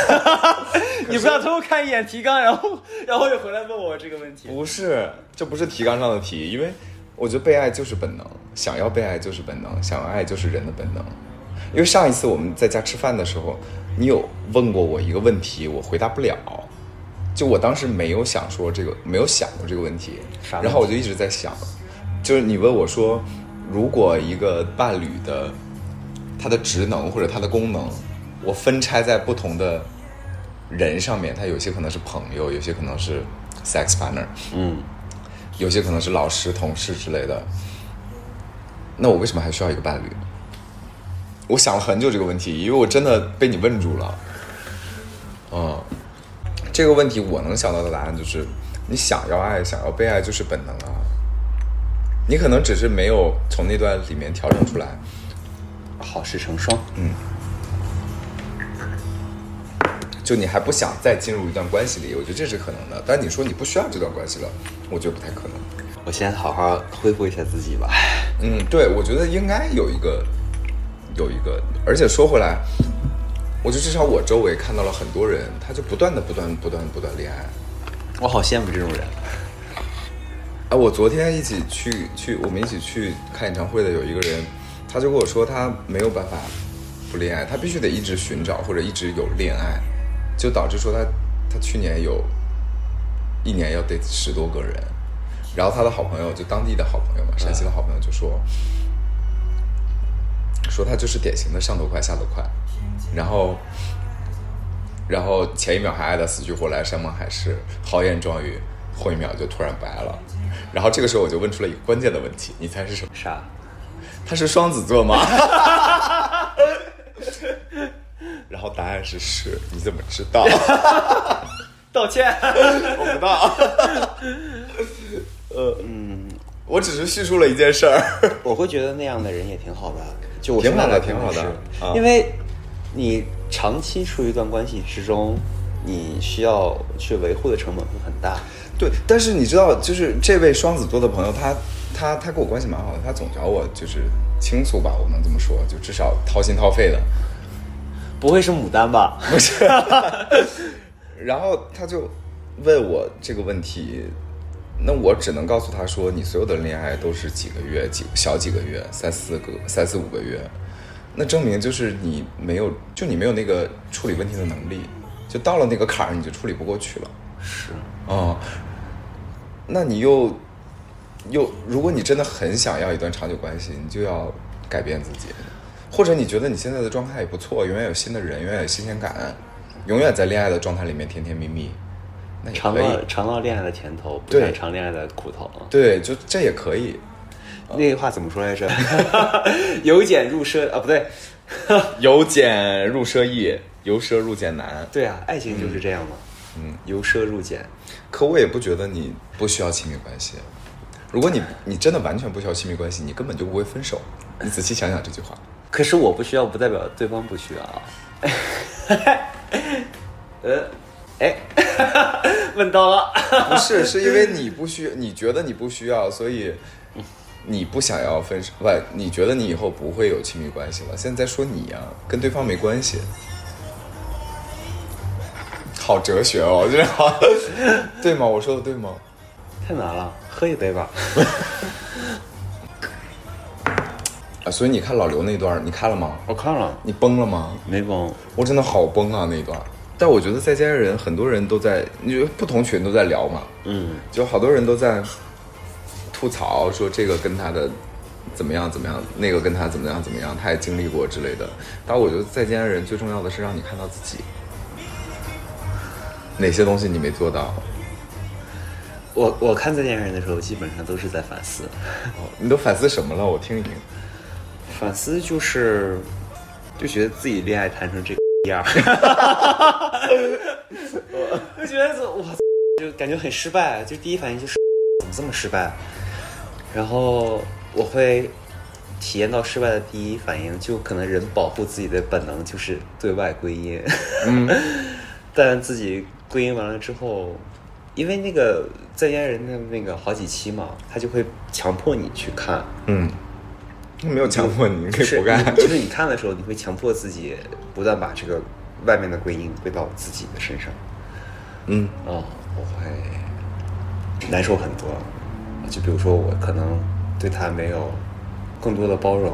你不要偷偷看一眼提纲，然后然后又回来问我这个问题。不是，这不是提纲上的题，因为我觉得被爱就是本能，想要被爱就是本能，想要爱就是人的本能。因为上一次我们在家吃饭的时候，你有问过我一个问题，我回答不了，就我当时没有想说这个，没有想过这个问题，啥问题然后我就一直在想，就是你问我说，如果一个伴侣的他的职能或者他的功能，我分拆在不同的人上面，他有些可能是朋友，有些可能是 sex partner，嗯，有些可能是老师、同事之类的。那我为什么还需要一个伴侣？我想了很久这个问题，因为我真的被你问住了。嗯，这个问题我能想到的答案就是，你想要爱，想要被爱就是本能啊。你可能只是没有从那段里面调整出来。好事成双，就你还不想再进入一段关系里，我觉得这是可能的。但你说你不需要这段关系了，我觉得不太可能。我先好好恢复一下自己吧。嗯，对，我觉得应该有一个，有一个，而且说回来，我觉得至少我周围看到了很多人，他就不断的、不断、不断、不断恋爱。我好羡慕这种人。啊，我昨天一起去去，我们一起去看演唱会的有一个人，他就跟我说，他没有办法不恋爱，他必须得一直寻找或者一直有恋爱，就导致说他他去年有一年要得十多个人，然后他的好朋友就当地的好朋友嘛，山西的好朋友就说，说他就是典型的上头快下头快，然后。然后前一秒还爱的死去活来、山盟海誓、豪言壮语，后一秒就突然白了。然后这个时候我就问出了一个关键的问题，你猜是什么？啥？他是双子座吗？然后答案是是，你怎么知道？道歉。我不知道。呃嗯，我只是叙述了一件事儿。我会觉得那样的人也挺好的，就我挺好的挺好的啊因为你长期处于一段关系之中，你需要去维护的成本会很大。对，但是你知道，就是这位双子座的朋友，他他他跟我关系蛮好的，他总找我就是倾诉吧，我能这么说，就至少掏心掏肺的。不会是牡丹吧？不是，然后他就问我这个问题，那我只能告诉他说，你所有的恋爱都是几个月，几小几个月，三四个、三四五个月，那证明就是你没有，就你没有那个处理问题的能力，就到了那个坎儿，你就处理不过去了。是，哦，那你又又，如果你真的很想要一段长久关系，你就要改变自己，或者你觉得你现在的状态也不错，永远有新的人，永远有新鲜感，永远在恋爱的状态里面甜甜蜜蜜，那也可以尝到。尝到恋爱的甜头，不尝恋爱的苦头。对，就这也可以。那句话怎么说来着？由俭入奢啊，不对，由俭入奢易，由奢入俭难。对啊，爱情就是这样嘛。嗯，由奢入俭。可我也不觉得你不需要亲密关系。如果你你真的完全不需要亲密关系，你根本就不会分手。你仔细想想这句话。可是我不需要，不代表对方不需要。呃，哎，问到了。不是，是因为你不需，你觉得你不需要，所以你不想要分手，不，你觉得你以后不会有亲密关系了。现在在说你呀、跟对方没关系，好哲学哦，对吗？我说的对吗？太难了，喝一杯吧。啊，所以你看老刘那段，你看了吗？我看了，你崩了吗？没崩。我真的好崩啊那一段。但我觉得在家人很多人都在，你觉得不同群都在聊嘛，嗯，就好多人都在吐槽说这个跟他的怎么样怎么样，那个跟他怎么样怎么样，他也经历过之类的。但我觉得在家人最重要的是让你看到自己，哪些东西你没做到，我我看再见爱人的时候，基本上都是在反思。哦你都反思什么了？我听一听。反思就是，就觉得自己恋爱谈成这个样儿，就觉得我就感觉很失败，就第一反应就是怎么这么失败，然后我会体验到失败的第一反应，就可能人保护自己的本能就是对外归因，嗯，但自己归因完了之后。因为那个在家人的那个好几期嘛，他就会强迫你去看，嗯，没有强迫你，你可以不干。你就是你看的时候，你会强迫自己不断把这个外面的归因归到自己的身上。嗯哦，我会难受很多。就比如说，我可能对他没有更多的包容，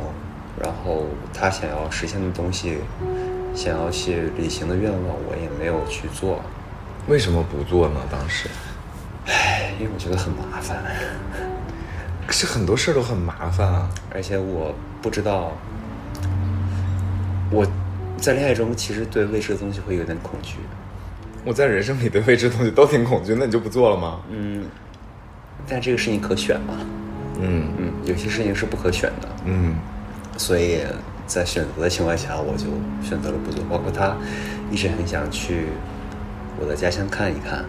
然后他想要实现的东西，想要去履行的愿望，我也没有去做，为什么不做呢？当时唉因为我觉得很麻烦，可是很多事儿都很麻烦啊。而且我不知道我在恋爱中其实对未知的东西会有点恐惧。我在人生里对未知的东西都挺恐惧，那你就不做了吗？嗯，但这个事情可选嘛？嗯嗯，有些事情是不可选的，嗯所以在选择的情况下，我就选择了不做。包括他一直很想去我的家乡看一看，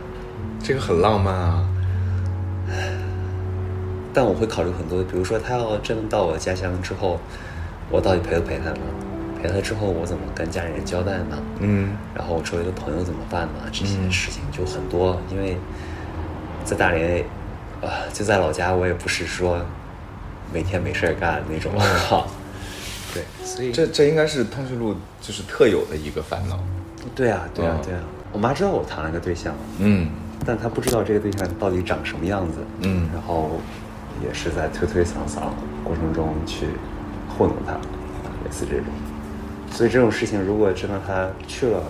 这个很浪漫啊。但我会考虑很多，比如说他要真的到我家乡之后，我到底陪不陪他呢？陪他之后，我怎么跟家里人交代呢？嗯然后我周围的朋友怎么办呢？这些事情就很多，因为在大连，啊、就在老家，我也不是说每天没事儿干那种，哈。对，所以这这应该是通讯录就是特有的一个烦恼。对啊，对啊嗯，对啊。我妈知道我谈了个对象，嗯但她不知道这个对象到底长什么样子，嗯然后也是在推推搡搡过程中去糊弄他，类似这种。所以这种事情，如果真的他去了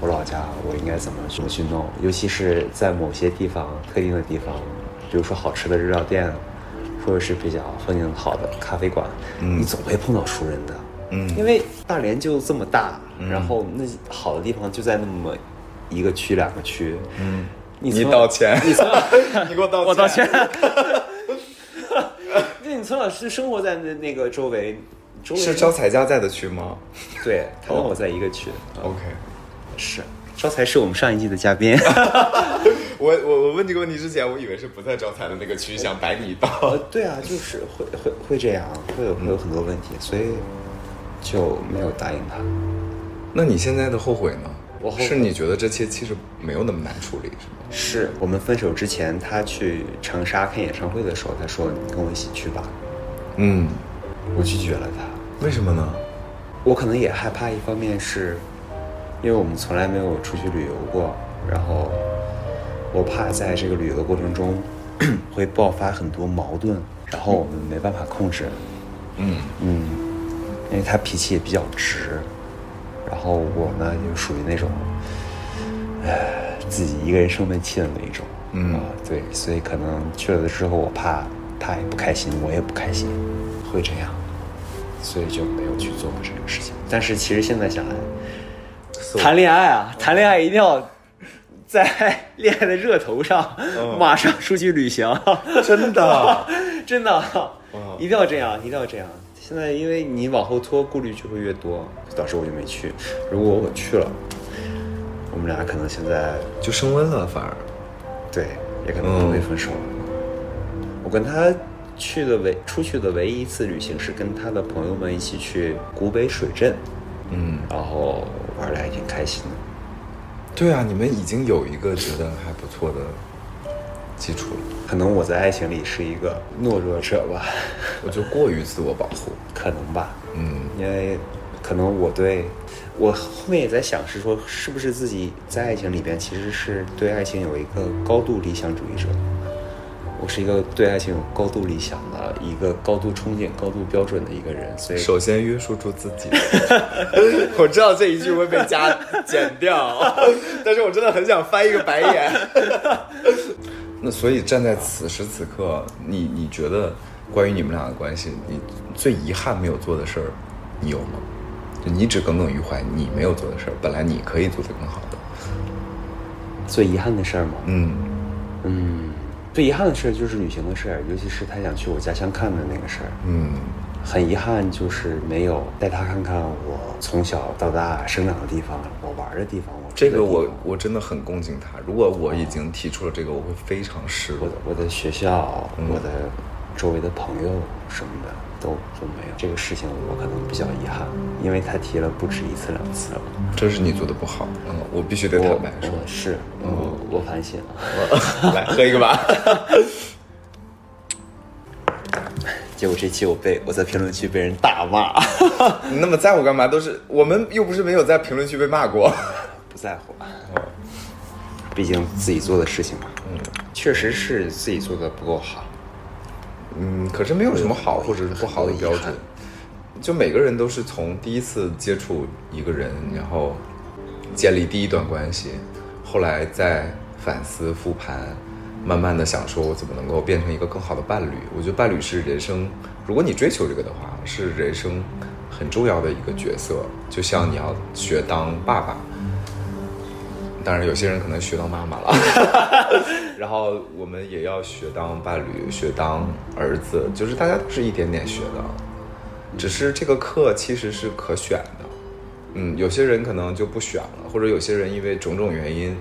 我老家，我应该怎么怎么去弄？尤其是在某些地方、特定的地方，比如说好吃的日料店，或者是比较风景好的咖啡馆，嗯你总会碰到熟人的。嗯因为大连就这么大，嗯然后那好的地方就在那么一个区、两个区。嗯，你从你道歉，你从 你给我道歉，我道歉。那你从小是生活在那那个周围，周围是招财家在的区吗对，他跟我在一个区。？OK，是招财是我们上一季的嘉宾。我我我问这个问题之前，我以为是不在招财的那个区，想摆你一道。呃，对啊，就是会会会这样，会有会有很多问题，所以就没有答应他。那你现在的后悔呢？我后悔是你觉得这些其实没有那么难处理，是吗？是我们分手之前，他去长沙看演唱会的时候，他说：“你跟我一起去吧。嗯，”我拒绝了他。为什么呢？我可能也害怕，一方面是因为我们从来没有出去旅游过，然后我怕在这个旅游的过程中 会爆发很多矛盾，然后我们没办法控制。嗯嗯，因为他脾气也比较直，然后我呢就属于那种，唉，自己一个人生闷气的那一种。嗯啊，对，所以可能去了之后，我怕他也不开心，我也不开心，会这样，所以就没有去做过这个事情。但是其实现在想来，谈恋爱啊，谈恋爱一定要在恋爱的热头上，马上出去旅行。真的，真的，嗯一定要这样，一定要这样。现在因为你往后拖，顾虑就会越多，导致我就没去。如果我去了，我们俩可能现在就升温了，反而。对，也可能不会分手了。我跟他去的唯出去的唯一一次旅行是跟他的朋友们一起去古北水镇，嗯，然后玩的还挺开心的。对啊，你们已经有一个觉得还不错的基础了，可能我在爱情里是一个懦弱者吧，我就过于自我保护。可能吧。嗯因为可能我对我后面也在想，是说是不是自己在爱情里边其实是对爱情有一个高度理想主义者。我是一个对爱情有高度理想的、一个高度憧憬、高度标准的一个人，所以首先约束住自己。我知道这一句会被加剪掉，但是我真的很想翻一个白眼。那所以站在此时此刻，你你觉得关于你们俩的关系，你最遗憾没有做的事儿，你有吗？就你只耿耿于怀你没有做的事儿，本来你可以做得更好的。最遗憾的事儿嘛，嗯嗯，最遗憾的事儿就是旅行的事儿，尤其是他想去我家乡看的那个事儿。嗯很遗憾，就是没有带他看看我从小到大生长的地方，我玩儿的地方。这个我我真的很恭敬他。如果我已经提出了这个，我会非常失落我的。我的学校，嗯我的周围的朋友什么的都都没有。这个事情我可能比较遗憾，因为他提了不止一次两次了。这是你做的不好，嗯，我必须得坦我白说。我是我我反省了。来喝一个吧。结果这期我被我在评论区被人大骂，你那么在乎干嘛？都是我们又不是没有在评论区被骂过。不在乎。毕竟自己做的事情嘛，嗯确实是自己做的不够好。嗯，可是没有什么好或者是不好的标准。就每个人都是从第一次接触一个人，然后建立第一段关系，后来再反思复盘，慢慢的想说我怎么能够变成一个更好的伴侣。我觉得伴侣是人生，如果你追求这个的话，是人生很重要的一个角色。就像你要学当爸爸，当然有些人可能学当妈妈了，然后我们也要学当伴侣，学当儿子，就是大家都是一点点学的。只是这个课其实是可选的。嗯，有些人可能就不选了，或者有些人因为种种原因，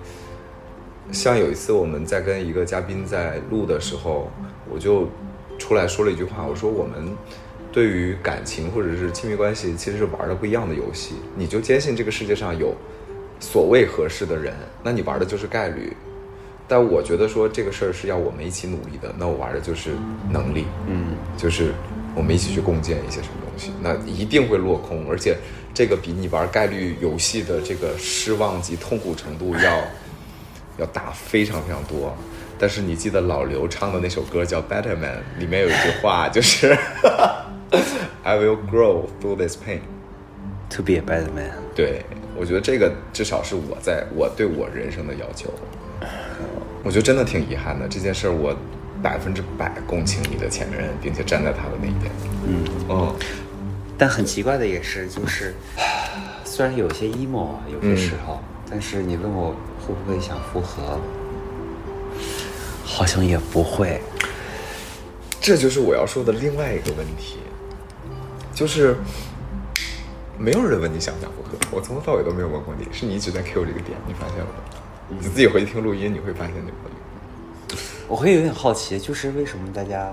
像有一次我们在跟一个嘉宾在录的时候，我就出来说了一句话，我说我们对于感情或者是亲密关系其实是玩的不一样的游戏，你就坚信这个世界上有所谓合适的人，那你玩的就是概率。但我觉得说这个事儿是要我们一起努力的，那我玩的就是能力，嗯，就是我们一起去共建一些什么东西，那一定会落空，而且这个比你玩概率游戏的这个失望及痛苦程度要要大非常非常多。但是你记得老刘唱的那首歌叫《Better Man》，里面有一句话就是 “I will grow through this pain”。To be a better man。对，我觉得这个至少是我在我对我人生的要求。我觉得真的挺遗憾的，这件事儿我百分之百共情你的前任，并且站在他的那一边。嗯，哦但很奇怪的也是，就是虽然有些 emo 啊，有些时候，但是你问我会不会想复合，好像也不会。这就是我要说的另外一个问题，就是没有人问你想不想复合，我从头到尾都没有问过你，是你一直在 Q 这个点，你发现了吗？你自己回去听录音，你会发现这个。我会有点好奇，就是为什么大家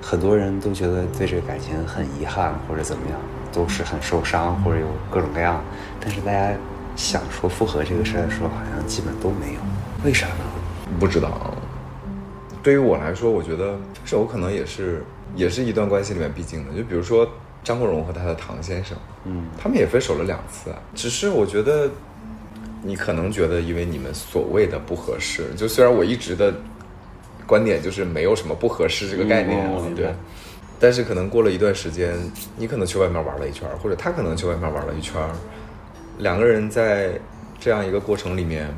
很多人都觉得对这个感情很遗憾，或者怎么样，都是很受伤，或者有各种各样，但是大家想说复合这个事儿的时候，好像基本都没有，为啥呢？不知道。对于我来说，我觉得分手可能也是也是一段关系里面必经的。就比如说张国荣和他的唐先生，嗯，他们也分手了两次啊。只是我觉得，你可能觉得因为你们所谓的不合适，就虽然我一直的观点就是没有什么不合适这个概念啊，对。但是可能过了一段时间，你可能去外面玩了一圈，或者他可能去外面玩了一圈，两个人在这样一个过程里面，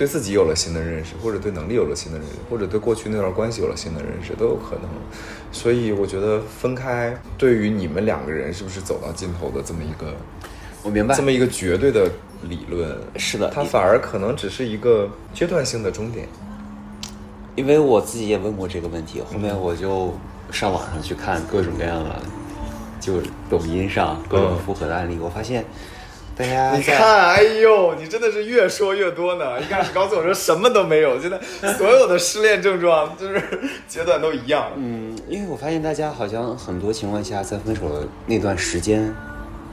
对自己有了新的认识，或者对能力有了新的认识，或者对过去那段关系有了新的认识，都有可能。所以我觉得分开对于你们两个人是不是走到尽头的这么一个我明白这么一个绝对的理论，是的它反而可能只是一个阶段性的终点。因为我自己也问过这个问题，后面我就上网上去看各种各样的，就抖音上各种复合的案例，我发现大家你看，哎呦，你真的是越说越多呢。一开始告诉我说什么都没有，现在所有的失恋症状就是阶段都一样。嗯，因为我发现大家好像很多情况下在分手的那段时间，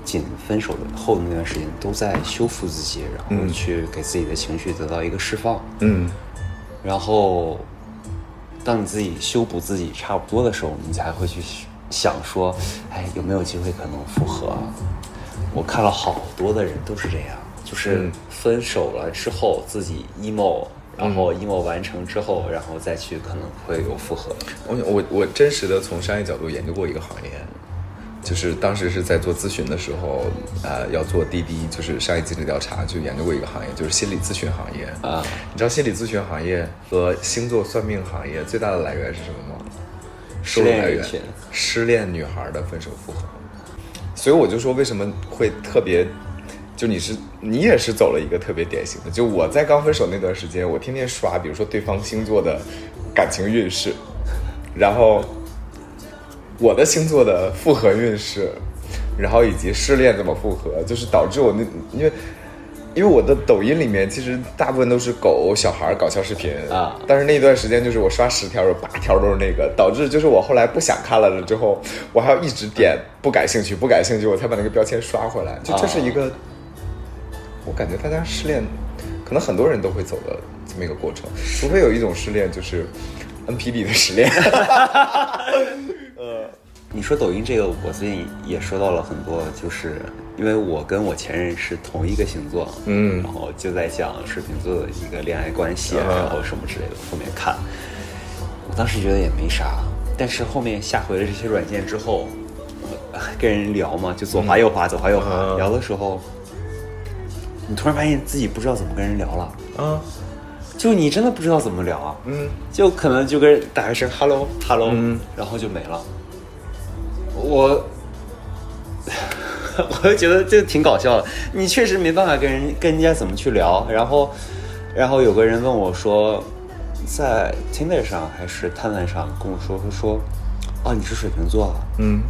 仅分手的后的那段时间都在修复自己，然后嗯去给自己的情绪得到一个释放，嗯然后当你自己修补自己差不多的时候，你才会去想说，哎，有没有机会可能复合啊？我看了好多的人都是这样，就是嗯分手了之后自己 emo，然后 emo 完成之后，然后再去可能会有复合。我我我真实的从商业角度研究过一个行业，就是当时是在做咨询的时候，呃，要做滴滴，就是商业竞争调查，就研究过一个行业，就是心理咨询行业啊。你知道心理咨询行业和星座算命行业最大的来源是什么吗？失收入来源恋失恋女孩的分手复合。所以我就说为什么会特别，就你是你也是走了一个特别典型的，就我在刚分手那段时间，我天天刷，比如说对方星座的感情运势，然后我的星座的复合运势，然后以及失恋怎么复合，就是导致我那因为。因为我的抖音里面其实大部分都是狗、小孩搞笑视频啊但是那段时间就是我刷十条有八条都是那个，导致就是我后来不想看了了之后，我还要一直点不感兴趣、不感兴趣，我才把那个标签刷回来。就这是一个，我感觉大家失恋，可能很多人都会走的这么一个过程，除非有一种失恋就是 NPD 的失恋。呃你说抖音这个，我最近也收到了很多，就是因为我跟我前任是同一个星座，嗯。然后就在讲水瓶座的一个恋爱关系，嗯。然后什么之类的。后面看，我当时觉得也没啥，但是后面下回了这些软件之后，呃跟人聊嘛，就左滑右滑，左滑右滑，嗯。聊的时候，你突然发现自己不知道怎么跟人聊了，啊，就你真的不知道怎么聊啊，嗯。就可能就跟人打一声 hello hello，、嗯。然后就没了。我 我就觉得这挺搞笑的，你确实没办法跟人跟人家怎么去聊。然后，然后有个人问我说，在 Tinder 上还是探探上跟我说他说，啊，你是水瓶座啊？嗯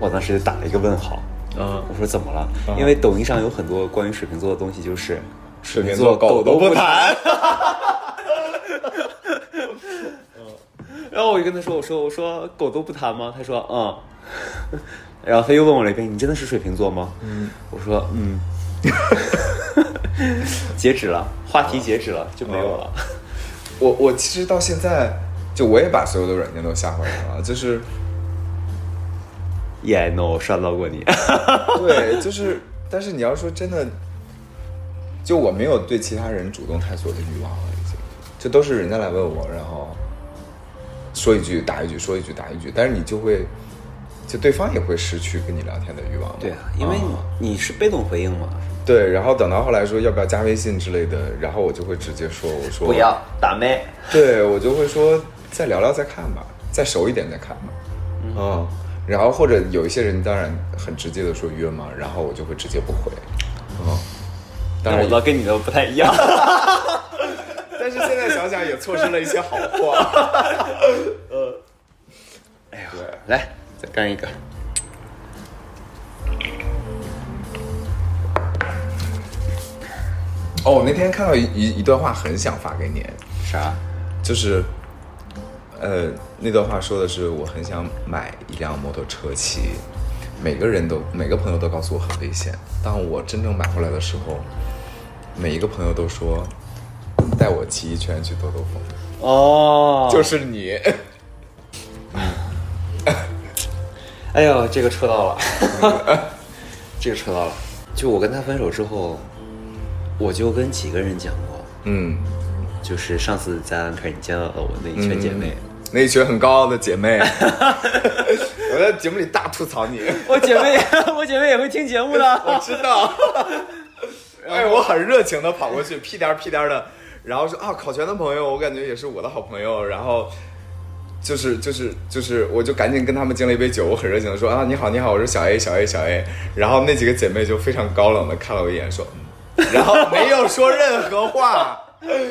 我当时就打了一个问号。嗯我说怎么了？嗯因为抖音上有很多关于水瓶座的东西，就是水瓶座座狗都都不谈。然后我就跟他说：“我说我说狗都不谈吗？”他说：“嗯。”然后他又问我了一遍：“你真的是水瓶座吗？”嗯，我说：“嗯。”截止了，话题截止了，就没有了。我我其实到现在，就我也把所有的软件都下回来了，就是 Yeah, no，我刷到过你。对，就是，但是你要说真的，就我没有对其他人主动探索的欲望了，已经，这都是人家来问我，然后说一句答一句，说一句答一句，但是你就会，就对方也会失去跟你聊天的欲望嘛。对啊，因为你你是被动回应嘛，对，然后等到后来说要不要加微信之类的，然后我就会直接说，我说不要打麦。对我就会说再聊聊再看吧，再熟一点再看吧。嗯，然后或者有一些人当然很直接的说约嘛，然后我就会直接不回。嗯，当然但我，倒跟你的不太一样。但是现在想想也错失了一些好货。呃 哎呀，来再干一个。哦，我那天看到一一一段话，很想发给你，啥？就是，呃，那段话说的是我很想买一辆摩托车骑，每个人都每个朋友都告诉我很危险，当我真正买回来的时候，每一个朋友都说带我骑一圈去兜兜风，哦，就是你。哎呦，这个戳到了，这个戳到了。就我跟他分手之后，我就跟几个人讲过，嗯，就是上次在安凯你见到的我那一群姐妹，那一群很高傲的姐妹，我在节目里大吐槽你，我姐妹，我姐妹也会听节目的。我。知道。哎，我很热情的跑过去，屁颠儿屁颠儿的，然后说啊，考全的朋友，我感觉也是我的好朋友，然后就是就是就是，我就赶紧跟他们敬了一杯酒，我很热情的说啊，你好你好，我是小 A 小 A 小 A，然后那几个姐妹就非常高冷的看了我一眼说，嗯，然后没有说任何话，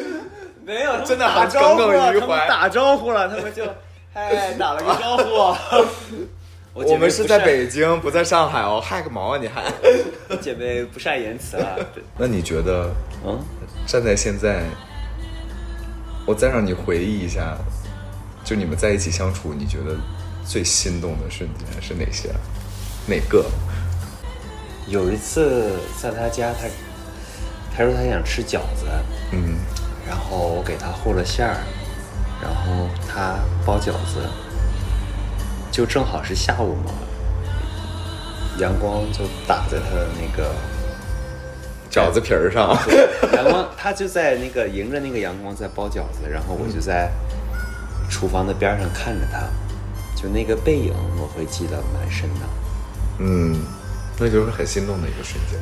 没有，真的耿耿于怀打招呼了，他们就嗨打了个招呼。我我们是在北京，不在上海哦，嗨个毛啊你还？姐妹不善言辞啊。那你觉得嗯，站在现在，我再让你回忆一下，就你们在一起相处，你觉得最心动的瞬间是哪些？哪个？有一次在他家，他他说他想吃饺子，嗯然后我给他和了馅儿，然后他包饺子，就正好是下午嘛，阳光就打在他的那个饺子皮儿上。阳光，他就在那个迎着那个阳光在包饺子，然后我就在厨房的边上看着他，就那个背影我会记得蛮深的。嗯，那就是很心动的一个瞬间。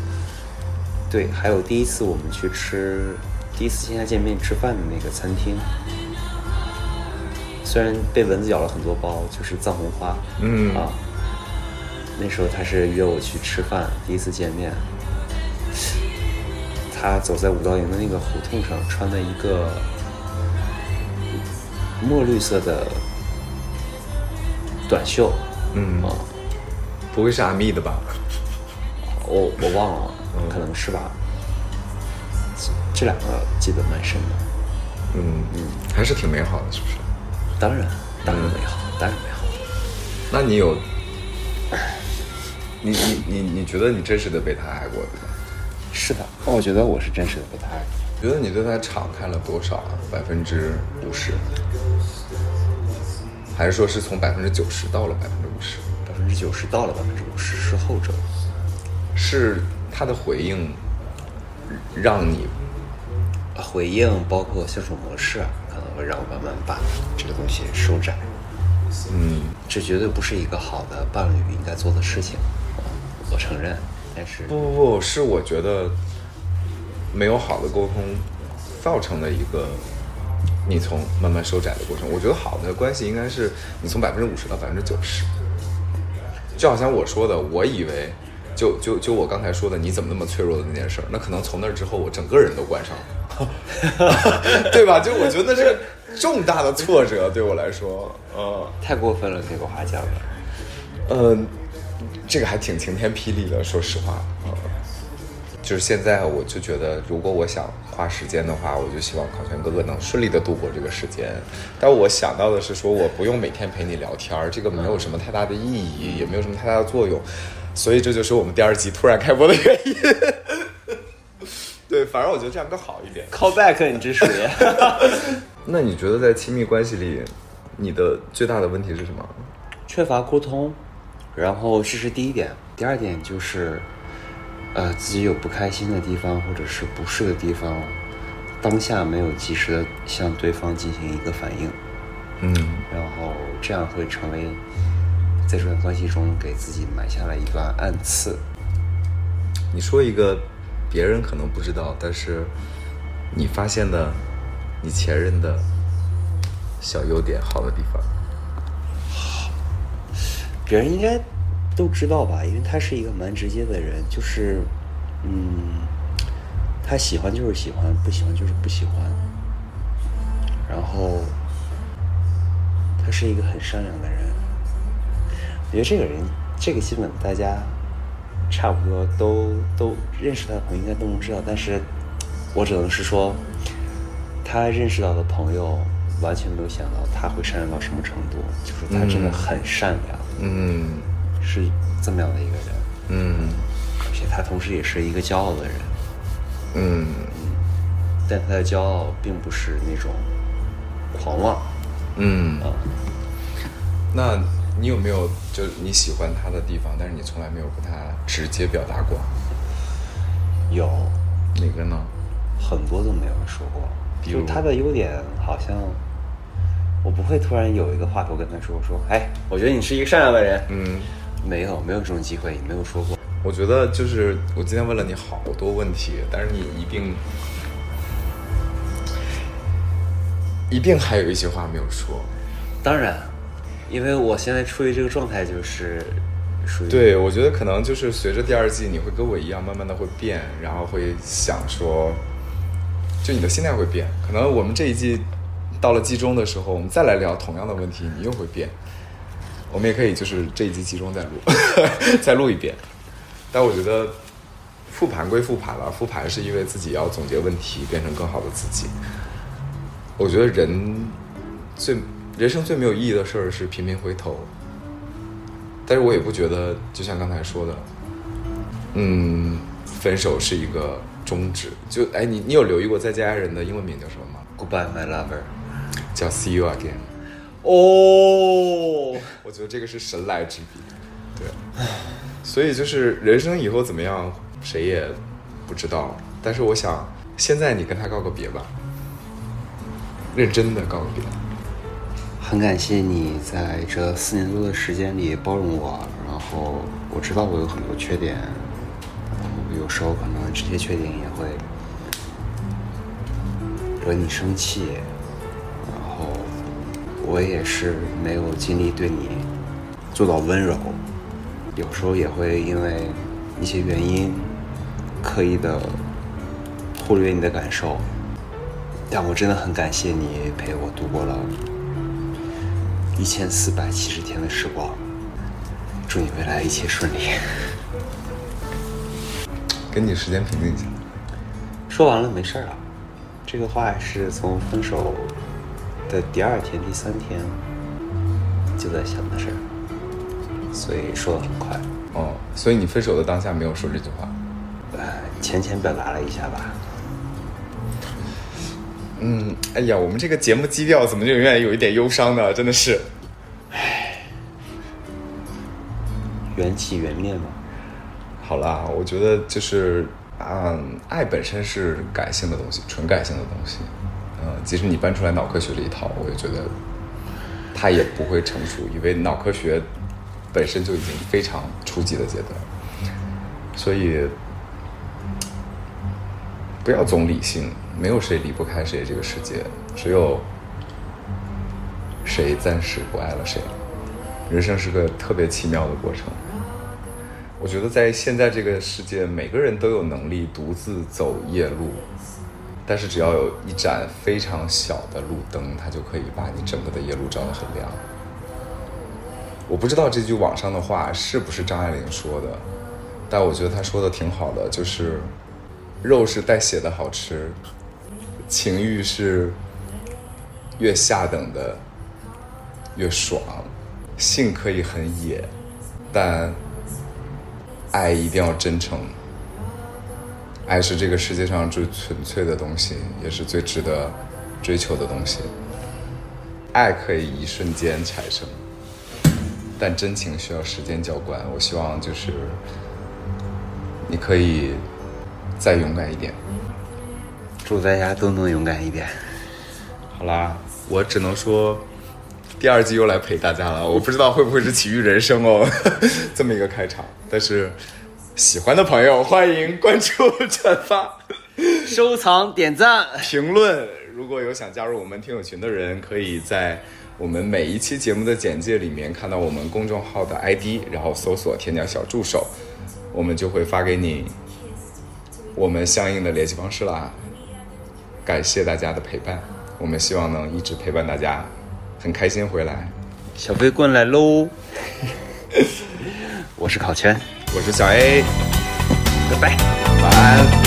对，还有第一次我们去吃，第一次线下见面吃饭的那个餐厅，虽然被蚊子咬了很多包，就是藏红花，嗯啊，那时候他是约我去吃饭，第一次见面，他走在五道营的那个胡同上，穿的一个墨绿色的短袖，嗯啊，不会是阿密的吧？我我忘了，可能是吧。这这两个记得蛮深的。嗯嗯，还是挺美好的，是不是？当然，当然美好，当然美好。那你有，你你你你觉得你真实的被他爱过对吧？是的，我觉得我是真实的被他爱。觉得你对他敞开了多少啊？百分之五十，还是说是从百分之九十到了百分之五十？百分之九十到了百分之五十是后者。是他的回应让你回应包括相处模式，可能会让我慢慢把这个东西收窄。嗯这绝对不是一个好的伴侣应该做的事情，啊我承认。但是不不不是我觉得没有好的沟通造成的一个你从慢慢收窄的过程。我觉得好的关系应该是你从百分之五十到百分之九十，就好像我说的，我以为就就就我刚才说的你怎么那么脆弱的那件事儿，那可能从那之后我整个人都关上了，对吧？就我觉得那是个重大的挫折对我来说，嗯。太过分了，这个话讲的。嗯，这个还挺晴天霹雳的，说实话，呃，就是现在我就觉得，如果我想花时间的话，我就希望考全哥哥能顺利的度过这个时间。但我想到的是说，我不用每天陪你聊天儿，这个没有什么太大的意义，也没有什么太大的作用，所以这就是我们第二集突然开播的原因。对，反而我觉得这样更好一点。call back，你这属于 那你觉得在亲密关系里，你的最大的问题是什么？缺乏沟通，然后这是第一点。第二点就是，呃，自己有不开心的地方或者是不适的地方，当下没有及时的向对方进行一个反应，嗯然后这样会成为在这段关系中给自己埋下了一段暗刺。你说一个别人可能不知道，但是你发现的你前任的小优点、好的地方。别人应该都知道吧，因为他是一个蛮直接的人，就是，嗯，他喜欢就是喜欢，不喜欢就是不喜欢。然后，他是一个很善良的人。我觉得这个人，这个基本大家差不多都都认识他的朋友应该都能知道，但是我只能是说，他认识到的朋友完全没有想到他会善良到什么程度，就是他真的很善良。嗯是这么样的一个人，嗯而且他同时也是一个骄傲的人，嗯但他的骄傲并不是那种狂妄嗯。啊。那你有没有就你喜欢他的地方，但是你从来没有跟他直接表达过？有哪个呢？很多都没有说过，就他的优点好像我不会突然有一个话头跟他说，我说，哎，我觉得你是一个善良的人。嗯，没有，没有这种机会，也没有说过。我觉得就是我今天问了你好多问题，但是你一定一定还有一些话没有说。当然，因为我现在处于这个状态，就是属于对，我觉得可能就是随着第二季，你会跟我一样，慢慢的会变，然后会想说，就你的心态会变。可能我们这一季到了季中的时候，我们再来聊同样的问题，你又会变。我们也可以就是这一集集中再录，再录一遍。但我觉得复盘归复盘了，复盘是因为自己要总结问题，变成更好的自己。我觉得人最人生最没有意义的事儿是频频回头，但是我也不觉得，就像刚才说的，嗯，分手是一个终止。就哎，你你有留意过《再见爱人》的英文名叫什么吗？Goodbye, my lover。叫 See You Again。哦，我觉得这个是神来之笔。对，所以就是人生以后怎么样，谁也不知道。但是我想，现在你跟他告个别吧，认真的告个别。很感谢你在这四年多的时间里包容我，然后我知道我有很多缺点，然后有时候可能这些缺点也会惹你生气，我也是没有尽力对你做到温柔，有时候也会因为一些原因刻意的忽略你的感受，但我真的很感谢你陪我度过了。一千四百七十天的时光，祝你未来一切顺利。跟你时间平静一下。说完了，没事儿了。这个话是从分手的第二天、第三天就在想的事儿，所以说的很快。哦，所以你分手的当下没有说这句话。呃，浅浅表达了一下吧。嗯，哎呀，我们这个节目基调怎么就永远有一点忧伤呢？真的是。唉缘起缘灭嘛。好啦，我觉得就是，嗯，爱本身是感性的东西，纯感性的东西。即使你搬出来脑科学这一套，我也觉得它也不会成熟，因为脑科学本身就已经非常初级的阶段。所以，不要总理性，没有谁离不开谁，这个世界只有谁暂时不爱了谁。人生是个特别奇妙的过程。我觉得在现在这个世界，每个人都有能力独自走夜路，但是只要有一盏非常小的路灯，它就可以把你整个的夜路照得很亮。我不知道这句网上的话是不是张爱玲说的，但我觉得她说的挺好的，就是肉是带血的好吃，情欲是越下等的越爽，性可以很野，但爱一定要真诚。爱是这个世界上最纯粹的东西，也是最值得追求的东西。爱可以一瞬间产生，但真情需要时间浇灌。我希望就是你可以再勇敢一点。祝大家都能勇敢一点。好啦，我只能说，第二季又来陪大家了。我不知道会不会是奇遇人生哦，这么一个开场。但是喜欢的朋友欢迎关注、转发、收藏、点赞，评论。如果有想加入我们听友群的人，可以在我们每一期节目的简介里面看到我们公众号的 ID，然后搜索“添加小助手”，我们就会发给你我们相应的联系方式啦。感谢大家的陪伴，我们希望能一直陪伴大家，很开心回来。小飞棍来喽！我是烤圈，我是小 A，拜拜。晚安。